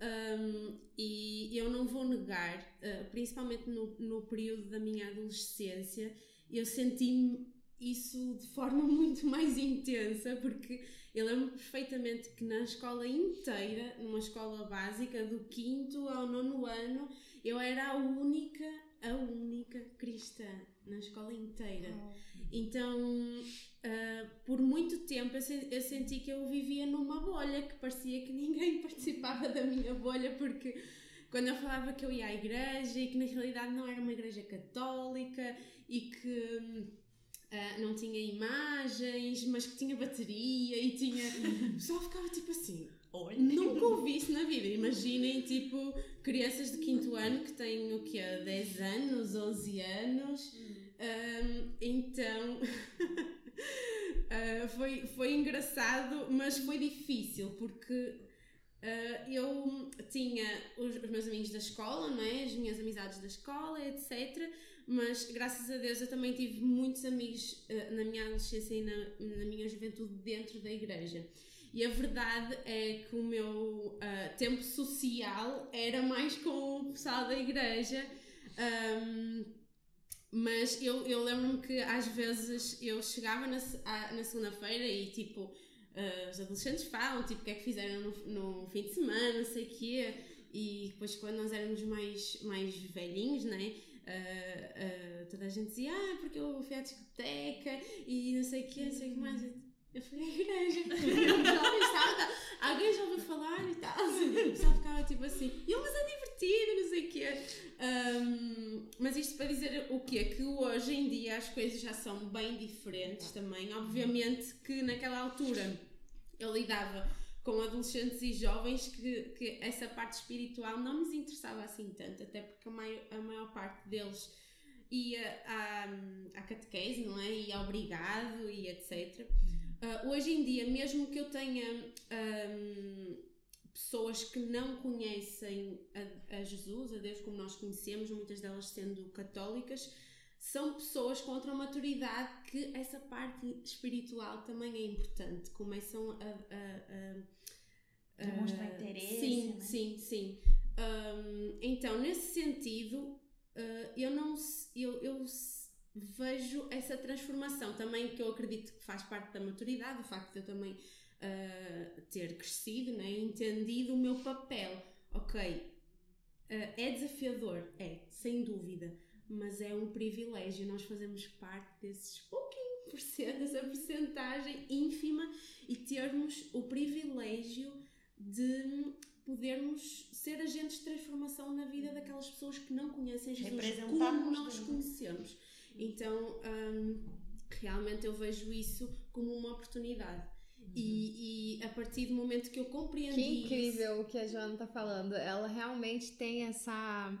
Speaker 4: hum, e eu não vou negar, uh, principalmente no, no período da minha adolescência, eu senti isso de forma muito mais intensa, porque eu lembro perfeitamente que na escola inteira, numa escola básica, do quinto ao nono ano, eu era a única, a única cristã na escola inteira. Então, ah, por muito tempo eu, se- eu senti que eu vivia numa bolha, que parecia que ninguém participava da minha bolha, porque quando eu falava que eu ia à igreja e que na realidade não era uma igreja católica e que ah, não tinha imagens, mas que tinha bateria e tinha. O pessoal ficava tipo assim.
Speaker 1: Oi.
Speaker 4: Nunca ouvi isso na vida. Imaginem, tipo, crianças de quinto ano que têm o quê? 10 anos, 11 anos. Ahm, então. ah, foi, foi engraçado, mas foi difícil porque Uh, eu tinha os, os, meus amigos da escola, não é? as minhas amizades da escola, etc. Mas graças a Deus eu também tive muitos amigos uh, na minha adolescência e na, na, minha juventude dentro da igreja. E a verdade é que o meu uh, tempo social era mais com o pessoal da igreja. Um, mas eu, eu lembro-me que às vezes eu chegava na, na segunda-feira e tipo uh, os adolescentes falam, tipo, o que é que fizeram no, no fim de semana, não sei o quê. E depois, quando nós éramos mais, mais velhinhos, né? Uh, uh, toda a gente dizia, ah, porque eu fui à discoteca e não sei o quê, não sei o que mais. Eu fui à igreja. alguém já ouviu falar e tal. O pessoal ficava tipo assim, eu, mas é divertido, não sei o quê. Um, mas isto para dizer o quê? Que hoje em dia as coisas já são bem diferentes também. Obviamente que naquela altura eu lidava com adolescentes e jovens que, que essa parte espiritual não nos interessava assim tanto, até porque a maior, a maior parte deles ia à, à catequese, não é? Ao obrigado e etc. Uh, hoje em dia, mesmo que eu tenha um, pessoas que não conhecem a, a, Jesus, a Deus como nós conhecemos, muitas delas sendo católicas, são pessoas com outra maturidade que essa parte espiritual também é importante. Começam a. a,
Speaker 1: Demonstrar interesse.
Speaker 4: Sim,
Speaker 1: né?
Speaker 4: sim, sim. Um, então, nesse sentido, uh, eu não. Eu, eu vejo essa transformação também que eu acredito que faz parte da maturidade, o facto de eu também uh, ter crescido, né, entendido o meu papel. Ok, uh, é desafiador, é, sem dúvida, mas é um privilégio nós fazemos parte desses pouquinho por cento, dessa porcentagem ínfima e termos o privilégio de podermos ser agentes de transformação na vida daquelas pessoas que não conhecem Jesus como nós conhecemos. Então, um, realmente eu vejo isso como uma oportunidade. Uhum. E, e, a partir do momento que eu compreendi.
Speaker 2: Que incrível isso, o que a Joana está falando. Ela realmente tem essa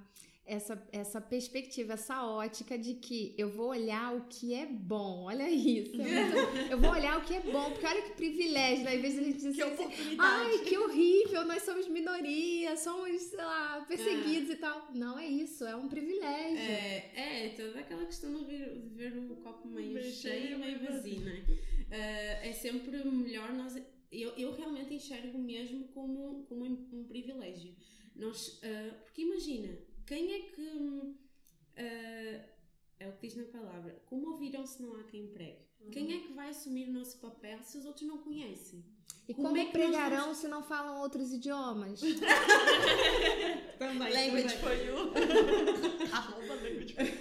Speaker 2: essa, essa perspectiva, essa ótica de que eu vou olhar o que é bom. Olha isso. eu vou olhar o que é bom, porque olha que privilégio, né? Às vezes a gente diz
Speaker 1: que
Speaker 2: assim, ai, que horrível, nós somos minoria, somos, sei lá, perseguidos é. e tal. Não é isso, é um privilégio.
Speaker 4: É, é toda aquela questão de ver, de ver o copo meio, meio cheio, meio vazio, né? Uh, é sempre melhor nós. Eu, eu realmente enxergo mesmo como, como um, privilégio. Nós, uh, porque imagina, quem é que. Uh, é o que diz na palavra. Como ouviram se não há quem pregue? Uhum. Quem é que vai assumir o nosso papel se os outros não conhecem?
Speaker 2: E como, como é pregarão vamos... se não falam outros idiomas?
Speaker 1: também. Language for you. Arroba language for you.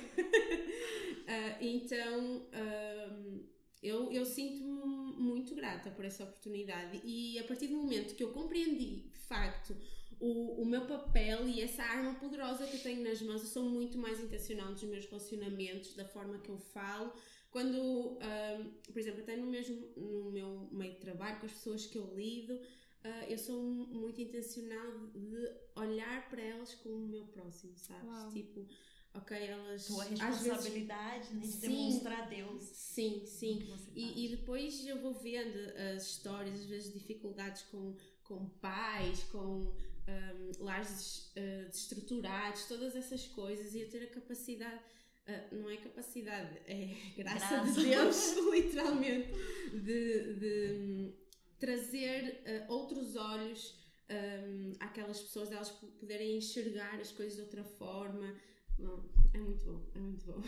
Speaker 4: Uh, então, uh, eu, eu sinto-me muito grata por essa oportunidade e a partir do momento que eu compreendi, de facto, o, o meu papel e essa arma poderosa que eu tenho nas mãos. Eu sou muito mais intencional nos meus relacionamentos, da forma que eu falo. Quando, um, por exemplo, até no, mesmo, no meu meio de trabalho, com as pessoas que eu lido, uh, eu sou muito intencional de olhar para elas como o meu próximo, sabes? Uau. Tipo, ok, elas.
Speaker 1: Tua responsabilidade, vezes, né? De sim, demonstrar Deus.
Speaker 4: Sim, sim. E, e, depois eu vou vendo as histórias, às vezes dificuldades com, com pais, com um, lares uh, destruturados, todas essas coisas, e eu ter a capacidade. Uh, não é capacidade, é graça, graça. de Deus, literalmente, de, de um, trazer uh, outros olhos um, àquelas pessoas, elas poderem enxergar as coisas de outra forma. Bom, é muito bom, é muito bom.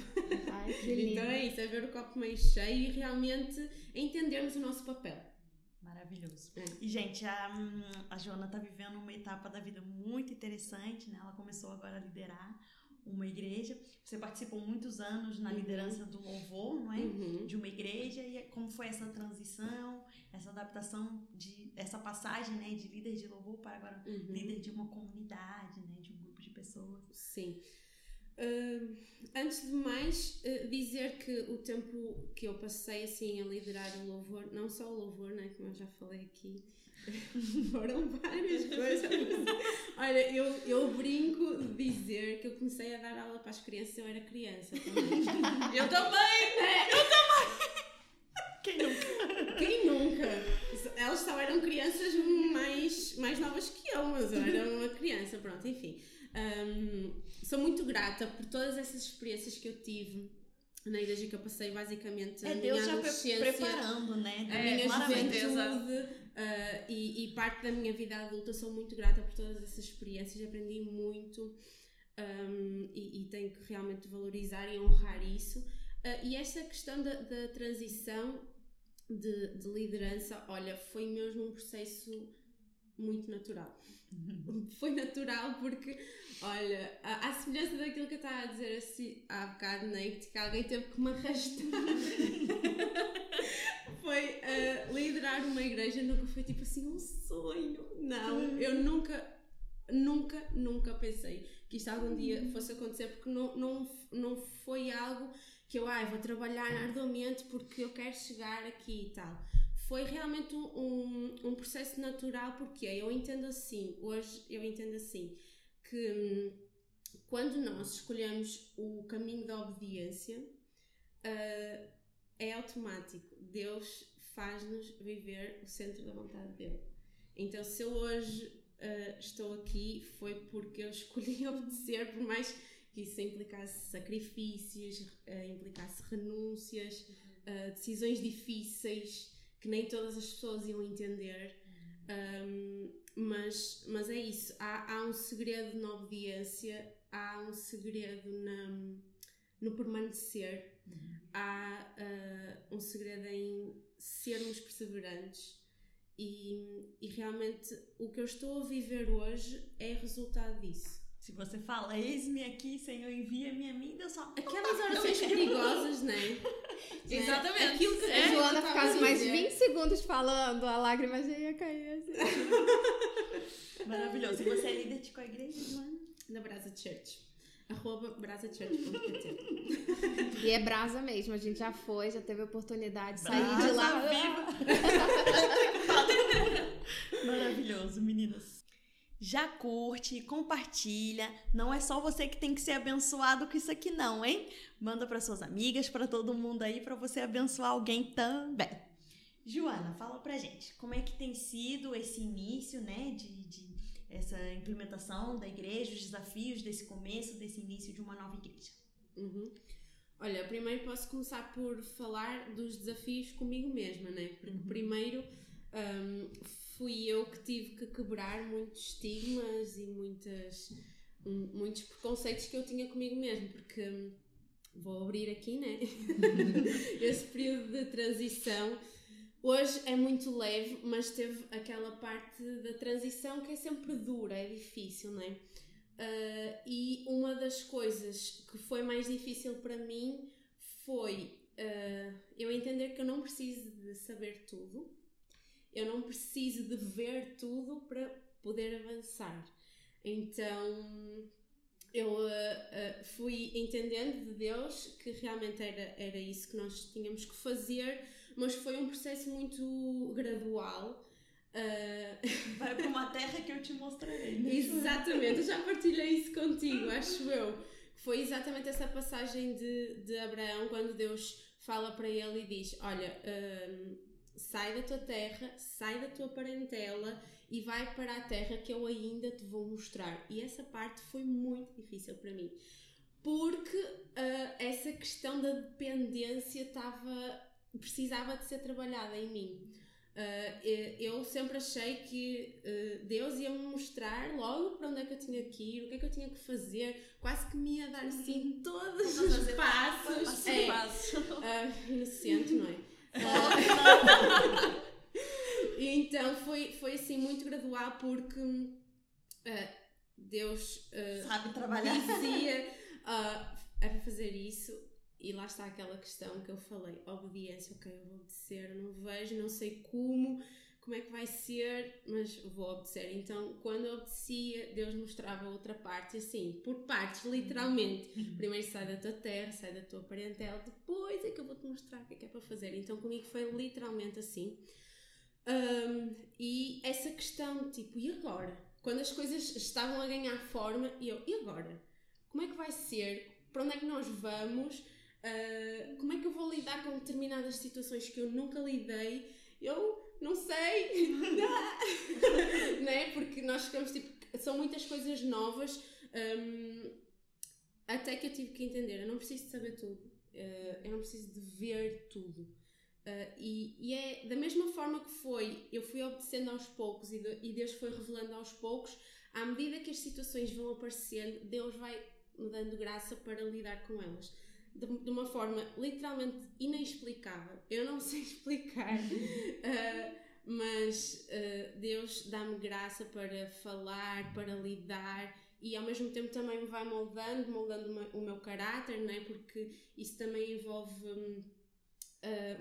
Speaker 2: Ai,
Speaker 4: então é isso, é ver o copo meio cheio e realmente entendermos o nosso papel.
Speaker 1: Maravilhoso. É. E, gente, a, a Joana está vivendo uma etapa da vida muito interessante, né? Ela começou agora a liderar uma igreja. Você participou muitos anos na uhum. liderança do louvor, não é? Uhum. De uma igreja. E como foi essa transição, essa adaptação, de essa passagem, né? De líder de louvor para agora uhum. líder de uma comunidade, né? De um grupo de pessoas.
Speaker 4: Sim. Uh, antes de mais, uh, dizer que o tempo que eu passei assim a liderar o louvor, não só o louvor, né, como eu já falei aqui, foram várias coisas. Olha, eu, eu brinco de dizer que eu comecei a dar aula para as crianças, eu era criança também.
Speaker 3: eu também!
Speaker 4: É.
Speaker 3: Eu também!
Speaker 1: Quem nunca?
Speaker 4: Quem nunca? Elas só eram crianças mais, mais novas que eu, mas eu era uma criança, pronto, enfim. Um, sou muito grata por todas essas experiências que eu tive na igreja que eu passei basicamente a
Speaker 1: É
Speaker 4: minha
Speaker 1: Deus pre- preparando, né?
Speaker 4: a
Speaker 3: É,
Speaker 4: minha juventude uh, e, e parte da minha vida adulta. Sou muito grata por todas essas experiências, aprendi muito um, e, e tenho que realmente valorizar e honrar isso. Uh, e esta questão da, da transição de, de liderança, olha, foi mesmo um processo muito natural. Foi natural porque, olha, à, à semelhança daquilo que eu estava a dizer assim, há bocado, né, que alguém teve que me arrastar. foi uh, liderar uma igreja, nunca foi tipo assim um sonho. Não, eu nunca, nunca, nunca pensei que isto algum dia fosse acontecer porque não, não, não foi algo que eu, ai, vou trabalhar arduamente porque eu quero chegar aqui e tal foi realmente um, um, processo natural, porque eu entendo assim, hoje eu entendo assim, que hum, quando nós escolhemos o caminho da obediência, uh, é automático. Deus faz-nos viver o centro da vontade dele. Então, se eu hoje uh, estou aqui, foi porque eu escolhi obedecer, por mais que isso implicasse sacrifícios, uh, implicasse renúncias, decisões difíceis que nem todas as pessoas iam entender. Um, mas, mas é isso, há, há um segredo na obediência, há um segredo na, no permanecer, uhum. há uh, um segredo em sermos perseverantes. E, e realmente o que eu estou a viver hoje é resultado disso.
Speaker 1: Se você fala, eis-me aqui, Senhor, envia-me a mim, Deus só.
Speaker 4: Aquelas orações perigosas, né?
Speaker 3: Exatamente.
Speaker 4: Aquilo que
Speaker 2: Se a Joana ficasse mais 20 segundos falando, a lágrima já ia cair assim.
Speaker 1: Maravilhoso. E você é líder de qual igreja, Joana?
Speaker 4: Da Brasa Church. Arroba brasachurch.pt
Speaker 2: E é brasa mesmo, a gente já foi, já teve a oportunidade de sair de lá.
Speaker 1: Maravilhoso, meninas. Já curte, compartilha. Não é só você que tem que ser abençoado com isso aqui, não, hein? Manda para suas amigas, para todo mundo aí, para você abençoar alguém também. Joana, fala pra gente, como é que tem sido esse início, né, de, de essa implementação da igreja, os desafios desse começo, desse início de uma nova igreja?
Speaker 4: Uhum. Olha, primeiro posso começar por falar dos desafios comigo mesma, né? Porque uhum. primeiro um, fui eu que tive que quebrar muitos estigmas e muitas, muitos preconceitos que eu tinha comigo mesmo, porque hum, vou abrir aqui, né? Esse período de transição. Hoje é muito leve, mas teve aquela parte da transição que é sempre dura, é difícil, né? Uh, e uma das coisas que foi mais difícil para mim foi uh, eu entender que eu não preciso de saber tudo, eu não preciso de ver tudo para poder avançar. Então eu uh, uh, fui entendendo de Deus que realmente era, era isso que nós tínhamos que fazer, mas foi um processo muito gradual. Uh...
Speaker 1: Vai para uma terra que eu te mostrarei. Né?
Speaker 4: Exatamente, eu já partilhei isso contigo, acho eu. Foi exatamente essa passagem de, de Abraão quando Deus fala para ele e diz: Olha, sai da tua terra, sai da tua parentela e vai para a terra que eu ainda te vou mostrar. E essa parte foi muito difícil para mim, porque uh, essa questão da dependência estava precisava de ser trabalhada em mim. Uh, eu sempre achei que uh, Deus ia me mostrar logo para onde é que eu tinha que ir, o que é que eu tinha que fazer, quase que me ia dar assim todos os passos.
Speaker 3: Passo, é.
Speaker 4: Uh, inocente, não é? Então foi, foi assim muito gradual porque uh, Deus uh,
Speaker 1: sabe trabalhar.
Speaker 4: Dizia uh, é para fazer isso e lá está aquela questão que eu falei: obediência, ok, eu vou eu não vejo, não sei como, como é que vai ser, mas vou obedecer. Então, quando eu obedecia, Deus mostrava outra parte, assim, por partes, literalmente. Primeiro sai da tua terra, sai da tua parentela, depois é que eu vou-te mostrar o que é que é para fazer. Então, comigo foi literalmente assim. Um, e essa questão, tipo, e agora? Quando as coisas estavam a ganhar forma, e eu, e agora? Como é que vai ser? Para onde é que nós vamos? Uh, como é que eu vou lidar com determinadas situações que eu nunca lidei? Eu não sei, né? Porque nós ficamos tipo, são muitas coisas novas, hum, até que eu tive que entender, eu não preciso de saber tudo, uh, eu não preciso de ver tudo. Uh, e, e, é da mesma forma que foi, eu fui obedecendo aos poucos e, de, e Deus foi revelando aos poucos, à medida que as situações vão aparecendo, Deus vai me dando graça para lidar com elas. De, de uma forma literalmente inexplicável. Eu não sei explicar, uh, mas uh, Deus dá-me graça para falar, para lidar e ao mesmo tempo também me vai moldando, moldando o meu caráter, não é? porque isso também envolve uh,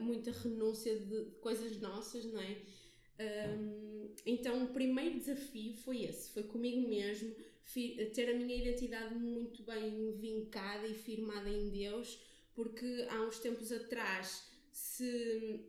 Speaker 4: muita renúncia de coisas nossas, não é? Um, então o primeiro desafio foi esse, foi comigo mesmo, ter a minha identidade muito bem vincada e firmada em Deus, porque há uns tempos atrás, se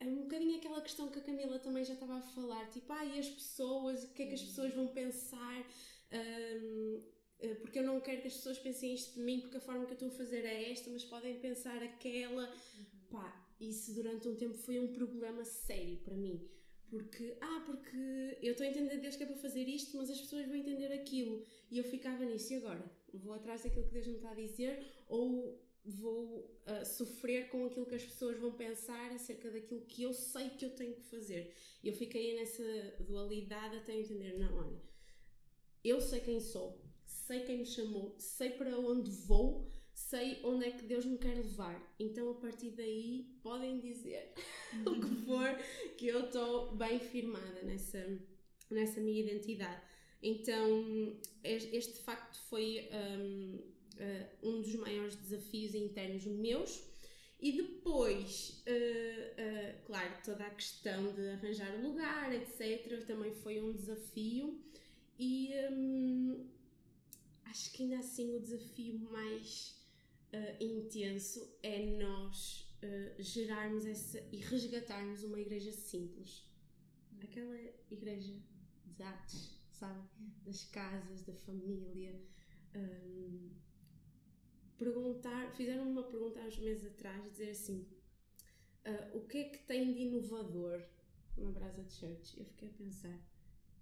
Speaker 4: é um bocadinho aquela questão que a Camila também já estava a falar, tipo, ah, e as pessoas, o que é que as pessoas vão pensar? Um, eh, porque eu não quero que as pessoas pensem isto de mim, porque a forma que eu estou a fazer é esta, mas podem pensar aquela. Uhum. Pá, isso durante um tempo foi um problema sério para mim. Porque, ah, porque eu estou a entender Deus que é para fazer isto, mas as pessoas vão entender aquilo. E eu ficava nisso, e agora? Vou atrás daquilo que Deus me está a dizer ou vou uh, sofrer com aquilo que as pessoas vão pensar acerca daquilo que eu sei que eu tenho que fazer? Eu fiquei nessa dualidade até entender, não, olha, eu sei quem sou, sei quem me chamou, sei para onde vou, sei onde é que Deus me quer levar. Então, a partir daí, podem dizer o que for, que eu estou bem firmada nessa, nessa minha identidade. Então, este facto foi um, uh, um dos maiores desafios internos meus. E depois, uh, uh, claro, toda a questão de arranjar lugar, etc., também foi um desafio. E um, acho que ainda assim o desafio mais uh, intenso é nós uh, gerarmos essa e resgatarmos uma igreja simples. Aquela igreja de atos, sabe? Das casas, da família. Um, perguntar, fizeram uma pergunta há uns meses atrás, dizer assim: uh, o que é que tem de inovador na Brasa de Church? Eu fiquei a pensar: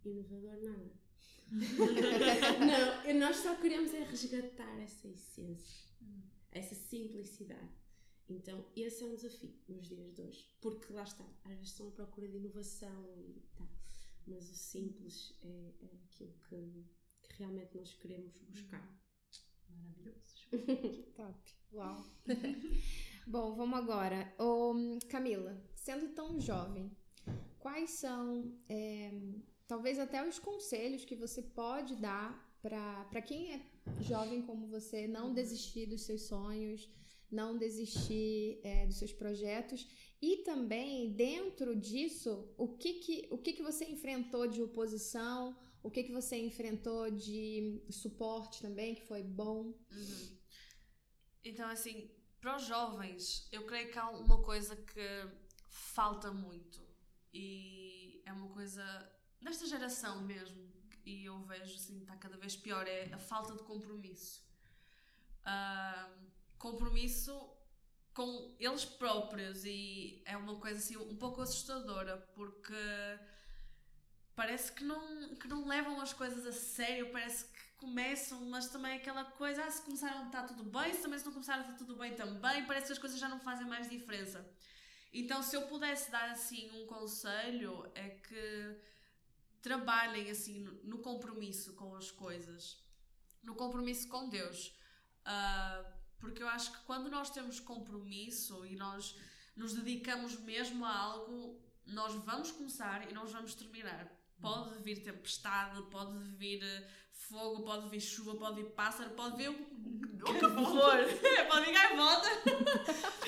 Speaker 4: inovador nada. não, nós só queremos é resgatar essa essência essa simplicidade. Então, esse é um desafio nos dias de hoje, porque lá está, às vezes estão à procura de inovação e tal, mas o simples é, é aquilo que, que, realmente nós queremos buscar.
Speaker 2: Maravilhoso. Top. Uau. Bom, vamos agora. Ô, Camila, sendo tão jovem, quais são, é, talvez até os conselhos que você pode dar para quem é jovem como você, não desistir dos seus sonhos, não desistir é, dos seus projetos e também dentro disso o que que, o que que você enfrentou de oposição, o que que você enfrentou de suporte também que foi bom.
Speaker 3: Uhum. Então assim, para os jovens eu creio que há uma coisa que falta muito e é uma coisa desta geração mesmo e eu vejo assim, está cada vez pior, é a falta de compromisso. Uh, compromisso com eles próprios e é uma coisa assim um pouco assustadora porque parece que não, que não levam as coisas a sério, parece que começam, mas também aquela coisa, ah, se começaram está tudo bem, se também se não começaram está tudo bem também, parece que as coisas já não fazem mais diferença. Então, se eu pudesse dar assim um conselho, é que trabalhem assim no, compromisso com as coisas, no compromisso com Deus. Uh, porque eu acho que quando nós temos compromisso e nós nos dedicamos mesmo a algo, nós vamos começar e nós vamos terminar. Pode vir tempestade, pode vir eh, fogo, pode vir chuva, pode vir pássaro, pode vir o, o que for. pode vir gaivota.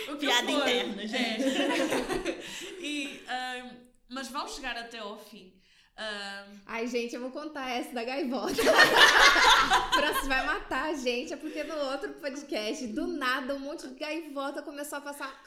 Speaker 1: o que Piada for. interna, gente.
Speaker 3: É. e, uh, mas vamos chegar até ao fim.
Speaker 2: Um... Ai, gente, eu vou contar essa da gaivota. Próximo vai matar a gente, é porque no outro podcast, do nada, um monte de gaivota começou a passar.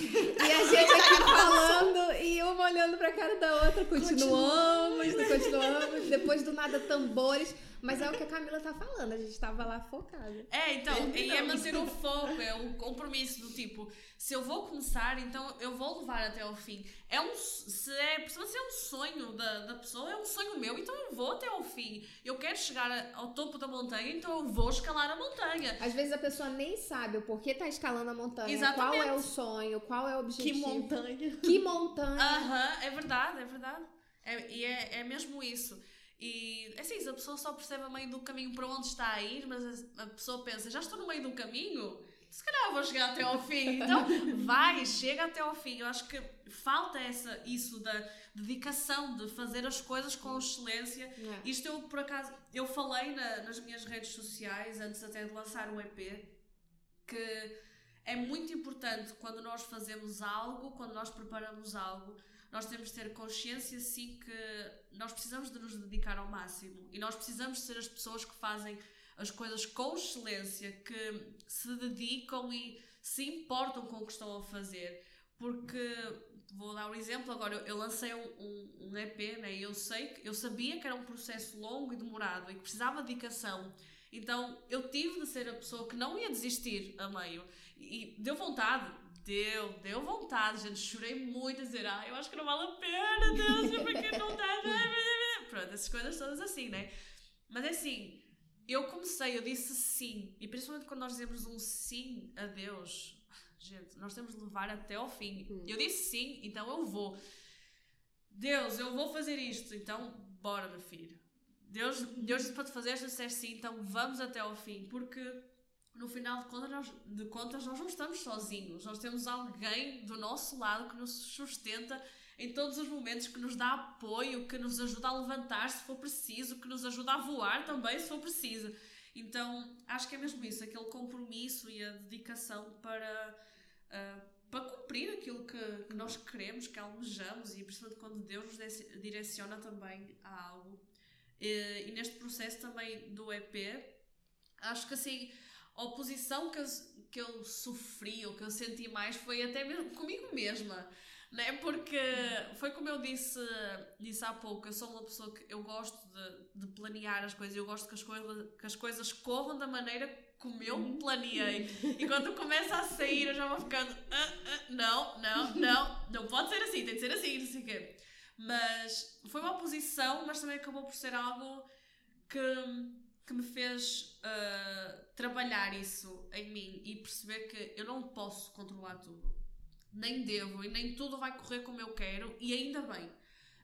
Speaker 2: E a gente aqui falando e uma olhando pra cara da outra. Continuamos, continuamos. Depois do nada, tambores. Mas é o que a Camila tá falando, a gente tava lá focada.
Speaker 3: É, então, e é manter o foco, é o compromisso do tipo, se eu vou começar, então eu vou levar até ao fim. É um, se é, se é um sonho da, da pessoa, é um sonho meu, então eu vou até ao fim. Eu quero chegar ao topo da montanha, então eu vou escalar a montanha.
Speaker 2: Às vezes a pessoa nem sabe o porquê tá escalando a montanha,
Speaker 3: Exatamente.
Speaker 2: qual é o sonho, qual é o
Speaker 1: Que
Speaker 2: objetivo.
Speaker 1: montanha.
Speaker 2: Que montanha.
Speaker 3: Aham, é verdade, é verdade. É, e é, é mesmo isso. E assim, se a pessoa só percebe a meio do caminho para onde está a ir, mas a, pessoa pensa, já estou no meio do caminho, se calhar vou chegar até ao fim. Então, vai, chega até ao fim. Eu acho que falta essa, isso da dedicação, de fazer as coisas com excelência.
Speaker 2: É.
Speaker 3: Isto eu, por acaso, eu falei na- nas minhas redes sociais, antes até de lançar o EP, que é muito importante quando nós fazemos algo, quando nós preparamos algo, nós temos de ter consciência, sim, que nós precisamos de nos dedicar ao máximo. E nós precisamos ser as pessoas que fazem as coisas com excelência, que se dedicam e se importam com o que estão a fazer. Porque, vou dar um exemplo agora, eu, lancei um, um, um EP, né, eu sei que, eu sabia que era um processo longo e demorado e que precisava de dedicação. Então, eu tive de ser a pessoa que não ia desistir a meio. E deu vontade, deu, deu vontade, gente. Chorei muito a dizer, ah, eu acho que não vale a pena, Deus, porque não dá. Pronto, essas coisas todas assim, né? Mas é assim, eu comecei, eu disse sim. E principalmente quando nós dizemos um sim a Deus, gente, nós temos de levar até ao fim. Eu disse sim, então eu vou. Deus, eu vou fazer isto, então bora, meu filho. Deus, Deus disse para te fazer, se disser sim, então vamos até ao fim, porque no final de contas, nós, de contas nós não estamos sozinhos, nós temos alguém do nosso lado que nos sustenta em todos os momentos, que nos dá apoio, que nos ajuda a levantar se for preciso, que nos ajuda a voar também se for preciso. Então acho que é mesmo isso, aquele compromisso e a dedicação para, ah, para cumprir aquilo que, que nós queremos, que almejamos e principalmente quando Deus nos direciona também a algo. E, e neste processo também do EP, acho que assim, oposição que eu, que eu sofri ou que eu senti mais foi até mesmo comigo mesma. Né? Porque foi como eu disse, disse há pouco, eu sou uma pessoa que eu gosto de, de planear as coisas, eu gosto que as, coisas, que as coisas corram da maneira como eu planeei. E quando começa a sair, eu já vou ficando, "Ah, ah, não, não, não, não pode ser assim, tem de ser assim, não sei o quê. Mas foi uma oposição, mas também acabou por ser algo que, que me fez ah, trabalhar isso em mim e perceber que eu não posso controlar tudo. Nem devo e nem tudo vai correr como eu quero, e ainda bem.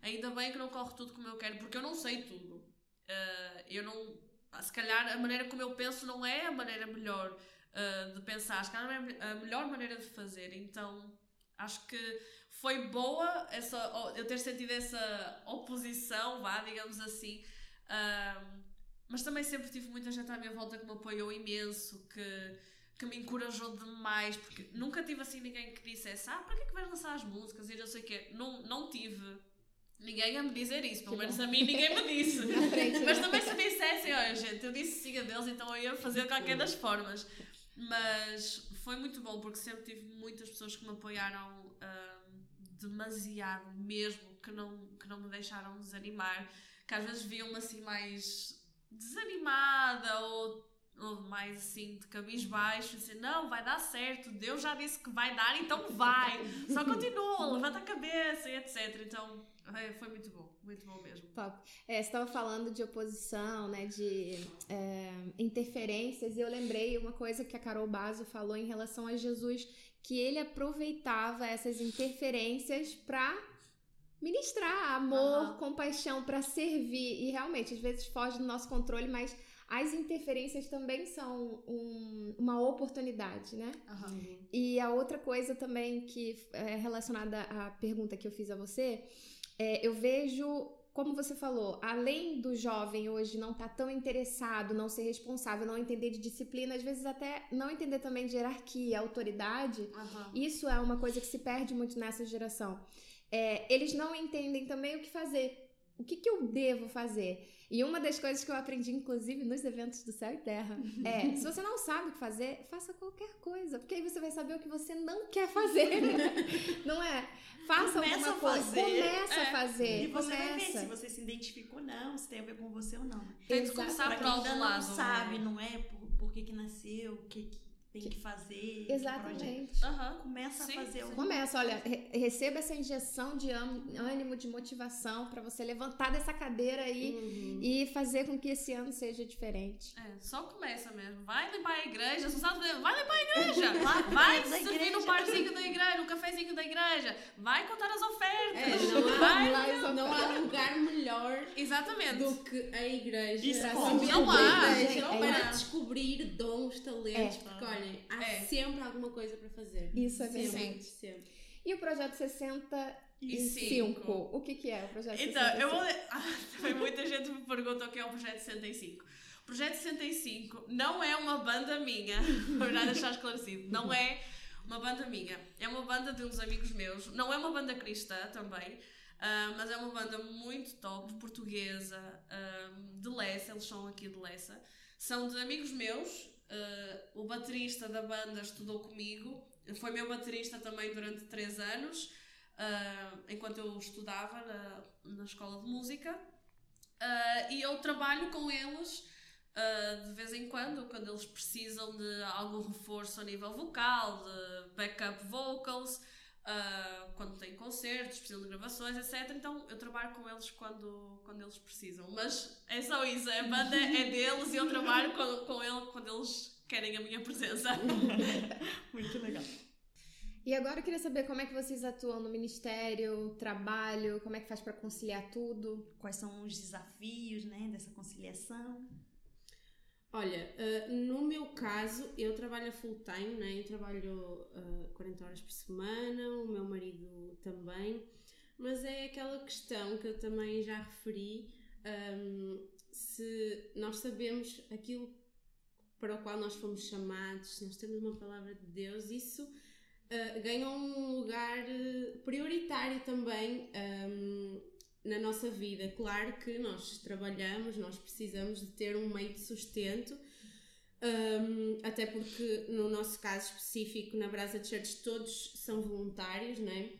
Speaker 3: Ainda bem que não corre tudo como eu quero, porque eu não sei tudo. Ah, eu não. Se calhar a maneira como eu penso não é a maneira melhor ah, de pensar, se calhar não é a melhor maneira de fazer. Então acho que foi boa essa, eu ter sentido essa oposição, vá, digamos assim. Ahm, mas também sempre tive muita gente à minha volta que me apoiou imenso, que, que me encorajou demais, porque nunca tive assim ninguém que dissesse, ah, para que é que vais lançar as músicas e não sei o quê. Não, não tive ninguém a me dizer isso, pelo
Speaker 2: Que
Speaker 3: menos
Speaker 2: bom.
Speaker 3: a mim ninguém me disse. Mas também se dissessem, olha gente, eu disse sim a Deus, então eu ia fazer de qualquer das formas. Mas foi muito bom porque sempre tive muitas pessoas que me apoiaram ahm, demasiado mesmo, que não, que não me deixaram desanimar, que às vezes viam-me assim mais desanimada ou, ou mais assim de cabisbaixo, assim, não, vai dar certo, Deus já disse que vai dar, então vai, só continua, levanta a cabeça e etc. Então é, foi muito bom, muito bom mesmo.
Speaker 2: Top. É, você estava falando de oposição, né, de é, interferências, e eu lembrei uma coisa que a Carol Basso falou em relação a Jesus, que ele aproveitava essas interferências para ministrar amor,
Speaker 3: Aham.
Speaker 2: compaixão, para servir. E realmente, às vezes foge do nosso controle, mas as interferências também são um- uma oportunidade, né? E a outra coisa também que é relacionada à pergunta que eu fiz a você, é, eu vejo, como você falou, além do jovem hoje não estar tão interessado, não ser responsável, não entender de disciplina, às vezes até não entender também de hierarquia, autoridade,
Speaker 3: Aham.
Speaker 2: isso é uma coisa que se perde muito nessa geração. É, eles não entendem também o que fazer. O que, que eu devo fazer? E uma das coisas que eu aprendi, inclusive, nos eventos do Céu e Terra, é: se você não sabe o que fazer, faça qualquer coisa, porque aí você vai saber o que você não quer fazer. não é? Faça
Speaker 1: Começa
Speaker 2: alguma
Speaker 1: a
Speaker 2: coisa.
Speaker 1: fazer.
Speaker 2: Começa a
Speaker 3: É.
Speaker 2: fazer.
Speaker 1: E você vai ver
Speaker 2: começa.
Speaker 1: se você se identifica ou não, se tem a ver com você ou não.
Speaker 3: Tem que começar
Speaker 1: Pra
Speaker 3: por
Speaker 1: quem ainda
Speaker 3: lado.
Speaker 1: não sabe,
Speaker 3: né?
Speaker 1: não é? Por, por que que nasceu, o que, que tem que fazer.
Speaker 2: Exatamente.
Speaker 3: Aham.
Speaker 1: Começa
Speaker 3: Sim,
Speaker 1: a fazer
Speaker 3: sim.
Speaker 2: Começa, olha, re- receba essa injeção de ânimo, de motivação pra você levantar dessa cadeira aí
Speaker 4: Uhum.
Speaker 2: e fazer com que esse ano seja diferente.
Speaker 3: É, só começa mesmo. Vai limpar a igreja, não vai limpar a igreja. Vai servir
Speaker 1: igreja.
Speaker 3: no barzinho da igreja, no cafezinho da igreja. Vai contar as
Speaker 4: É,
Speaker 3: ofertas.
Speaker 4: não, há,
Speaker 3: vai.
Speaker 4: não há lugar melhor
Speaker 3: Exatamente.
Speaker 4: do que a igreja
Speaker 1: Isso
Speaker 4: para
Speaker 1: como?
Speaker 4: saber
Speaker 3: Não há.
Speaker 4: igreja,
Speaker 2: É
Speaker 4: para descobrir dons, talentos,
Speaker 2: É.
Speaker 4: porque olhem, há
Speaker 3: É.
Speaker 4: sempre alguma coisa para fazer.
Speaker 2: Isso é
Speaker 4: sempre,
Speaker 2: verdade.
Speaker 4: sempre.
Speaker 2: E o projeto 65,
Speaker 3: cinco.
Speaker 2: o que que é o projeto
Speaker 3: Então,
Speaker 2: 65?
Speaker 3: eu vou. Ah, também muita gente me pergunta o que é o Projeto 65. O Projeto 65 não é uma banda minha, para já deixar esclarecido. Não é uma banda minha. É uma banda de uns amigos meus. Não é uma banda cristã também, ah, mas é uma banda muito top, portuguesa, ah, de Lessa. Eles são aqui de Lessa. São de amigos meus. Ah, o baterista da banda estudou comigo. Foi meu baterista também durante três anos ah, enquanto eu estudava na, na escola de música Ah, e eu trabalho com eles de vez em quando, quando eles precisam de algum reforço a nível vocal, de backup vocals, ah, quando têm concertos, precisam de gravações, etc. Então eu trabalho com eles quando, quando eles precisam. Mas é só isso, a banda é deles e eu trabalho com, com eles quando eles querem a minha presença.
Speaker 1: Muito legal.
Speaker 2: E agora eu queria saber como é que vocês atuam no ministério, trabalho, como é que faz pra conciliar tudo.
Speaker 1: Quais são os desafios, né, dessa conciliação?
Speaker 4: Olha, ah, no meu caso, eu trabalho full time, né? eu trabalho ah, 40 horas por semana, o meu marido também, mas é aquela questão que eu também já referi: ahm, se nós sabemos aquilo para o qual nós fomos chamados, se nós temos uma palavra de Deus, isso ah, ganha um lugar eh, prioritário também ahm, na nossa vida. Claro que nós trabalhamos, nós precisamos de ter um meio de sustento, hum, até porque no nosso caso específico na Brasa Church todos são voluntários, né?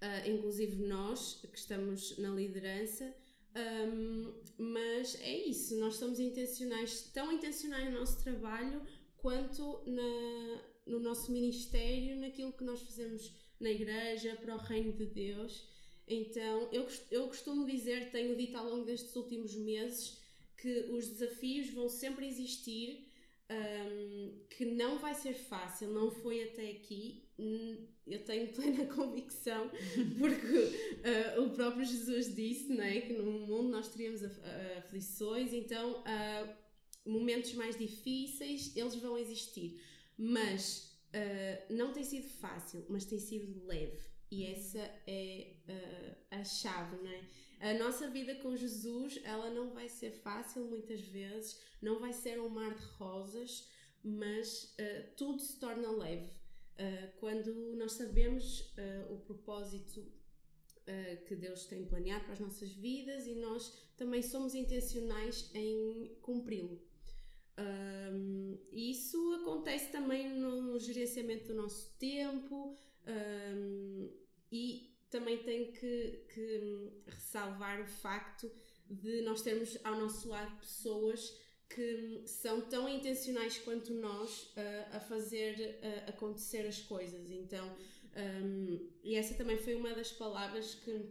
Speaker 4: Ah, inclusive nós que estamos na liderança. hum, mas é isso, nós somos intencionais, tão intencionais no nosso trabalho quanto na, no nosso ministério, naquilo que nós fazemos na igreja, para o reino de Deus. Então, eu, eu costumo dizer, tenho dito ao longo destes últimos meses, que os desafios vão sempre existir, hum, que não vai ser fácil, não foi até aqui. Hum, Eu tenho plena convicção, porque ah, o próprio Jesus disse né, que no mundo nós teríamos af- aflições, então ah, momentos mais difíceis eles vão existir, mas ah, não tem sido fácil, mas tem sido leve. E essa é ah, a chave, não é? A nossa vida com Jesus, ela não vai ser fácil muitas vezes, não vai ser um mar de rosas, mas ah, tudo se torna leve. Ah, quando nós sabemos o propósito que Deus tem planeado para as nossas vidas e nós também somos intencionais em cumpri-lo. Um, isso acontece também no gerenciamento do nosso tempo um, e também tenho que, que ressalvar o facto de nós termos ao nosso lado pessoas que são tão intencionais quanto nós uh, a fazer uh, acontecer as coisas. Então, um, e essa também foi uma das palavras que,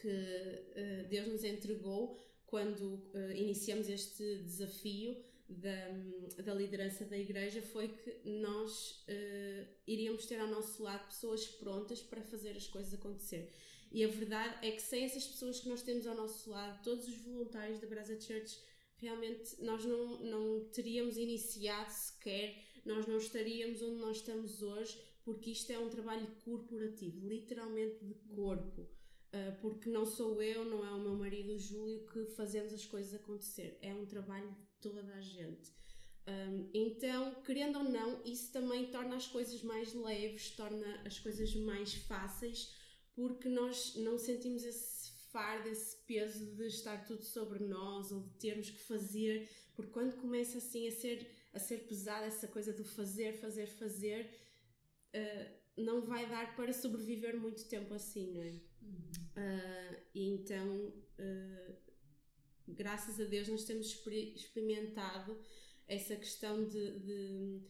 Speaker 4: que uh, Deus nos entregou quando iniciamos este desafio da, da liderança da igreja foi que nós uh, iríamos ter ao nosso lado pessoas prontas para fazer as coisas acontecer. E a verdade é que sem essas pessoas que nós temos ao nosso lado, todos os voluntários da Brasa Church, realmente nós não, não teríamos iniciado sequer, nós não estaríamos onde nós estamos hoje, porque isto é um trabalho corporativo, literalmente de corpo. Uh, porque não sou eu, não é o meu marido o Júlio que fazemos as coisas acontecer. É um trabalho de toda a gente. Um, então, querendo ou não, isso também torna as coisas mais leves, torna as coisas mais fáceis, porque nós não sentimos esse fardo, esse peso de estar tudo sobre nós ou de termos que fazer, porque quando começa assim a ser, a ser pesada essa coisa do fazer, fazer, fazer, uh, não vai dar para sobreviver muito tempo assim, não é? Uhum. Uh, e então, uh, graças a Deus, nós temos experimentado essa questão de, de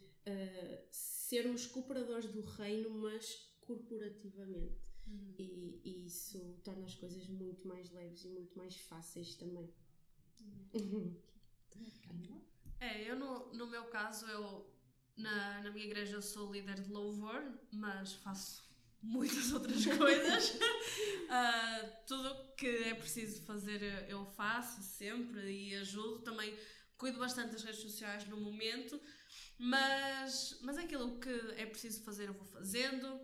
Speaker 4: sermos cooperadores do reino, mas corporativamente. Uhum. E, e, isso torna as coisas muito mais leves e muito mais fáceis também. Uhum.
Speaker 3: É, eu no, no meu caso, eu na, na minha igreja eu sou líder de louvor, mas faço muitas outras coisas. uh, tudo que é preciso fazer eu faço sempre e ajudo. Também cuido bastante das redes sociais no momento, mas, mas aquilo que é preciso fazer eu vou fazendo.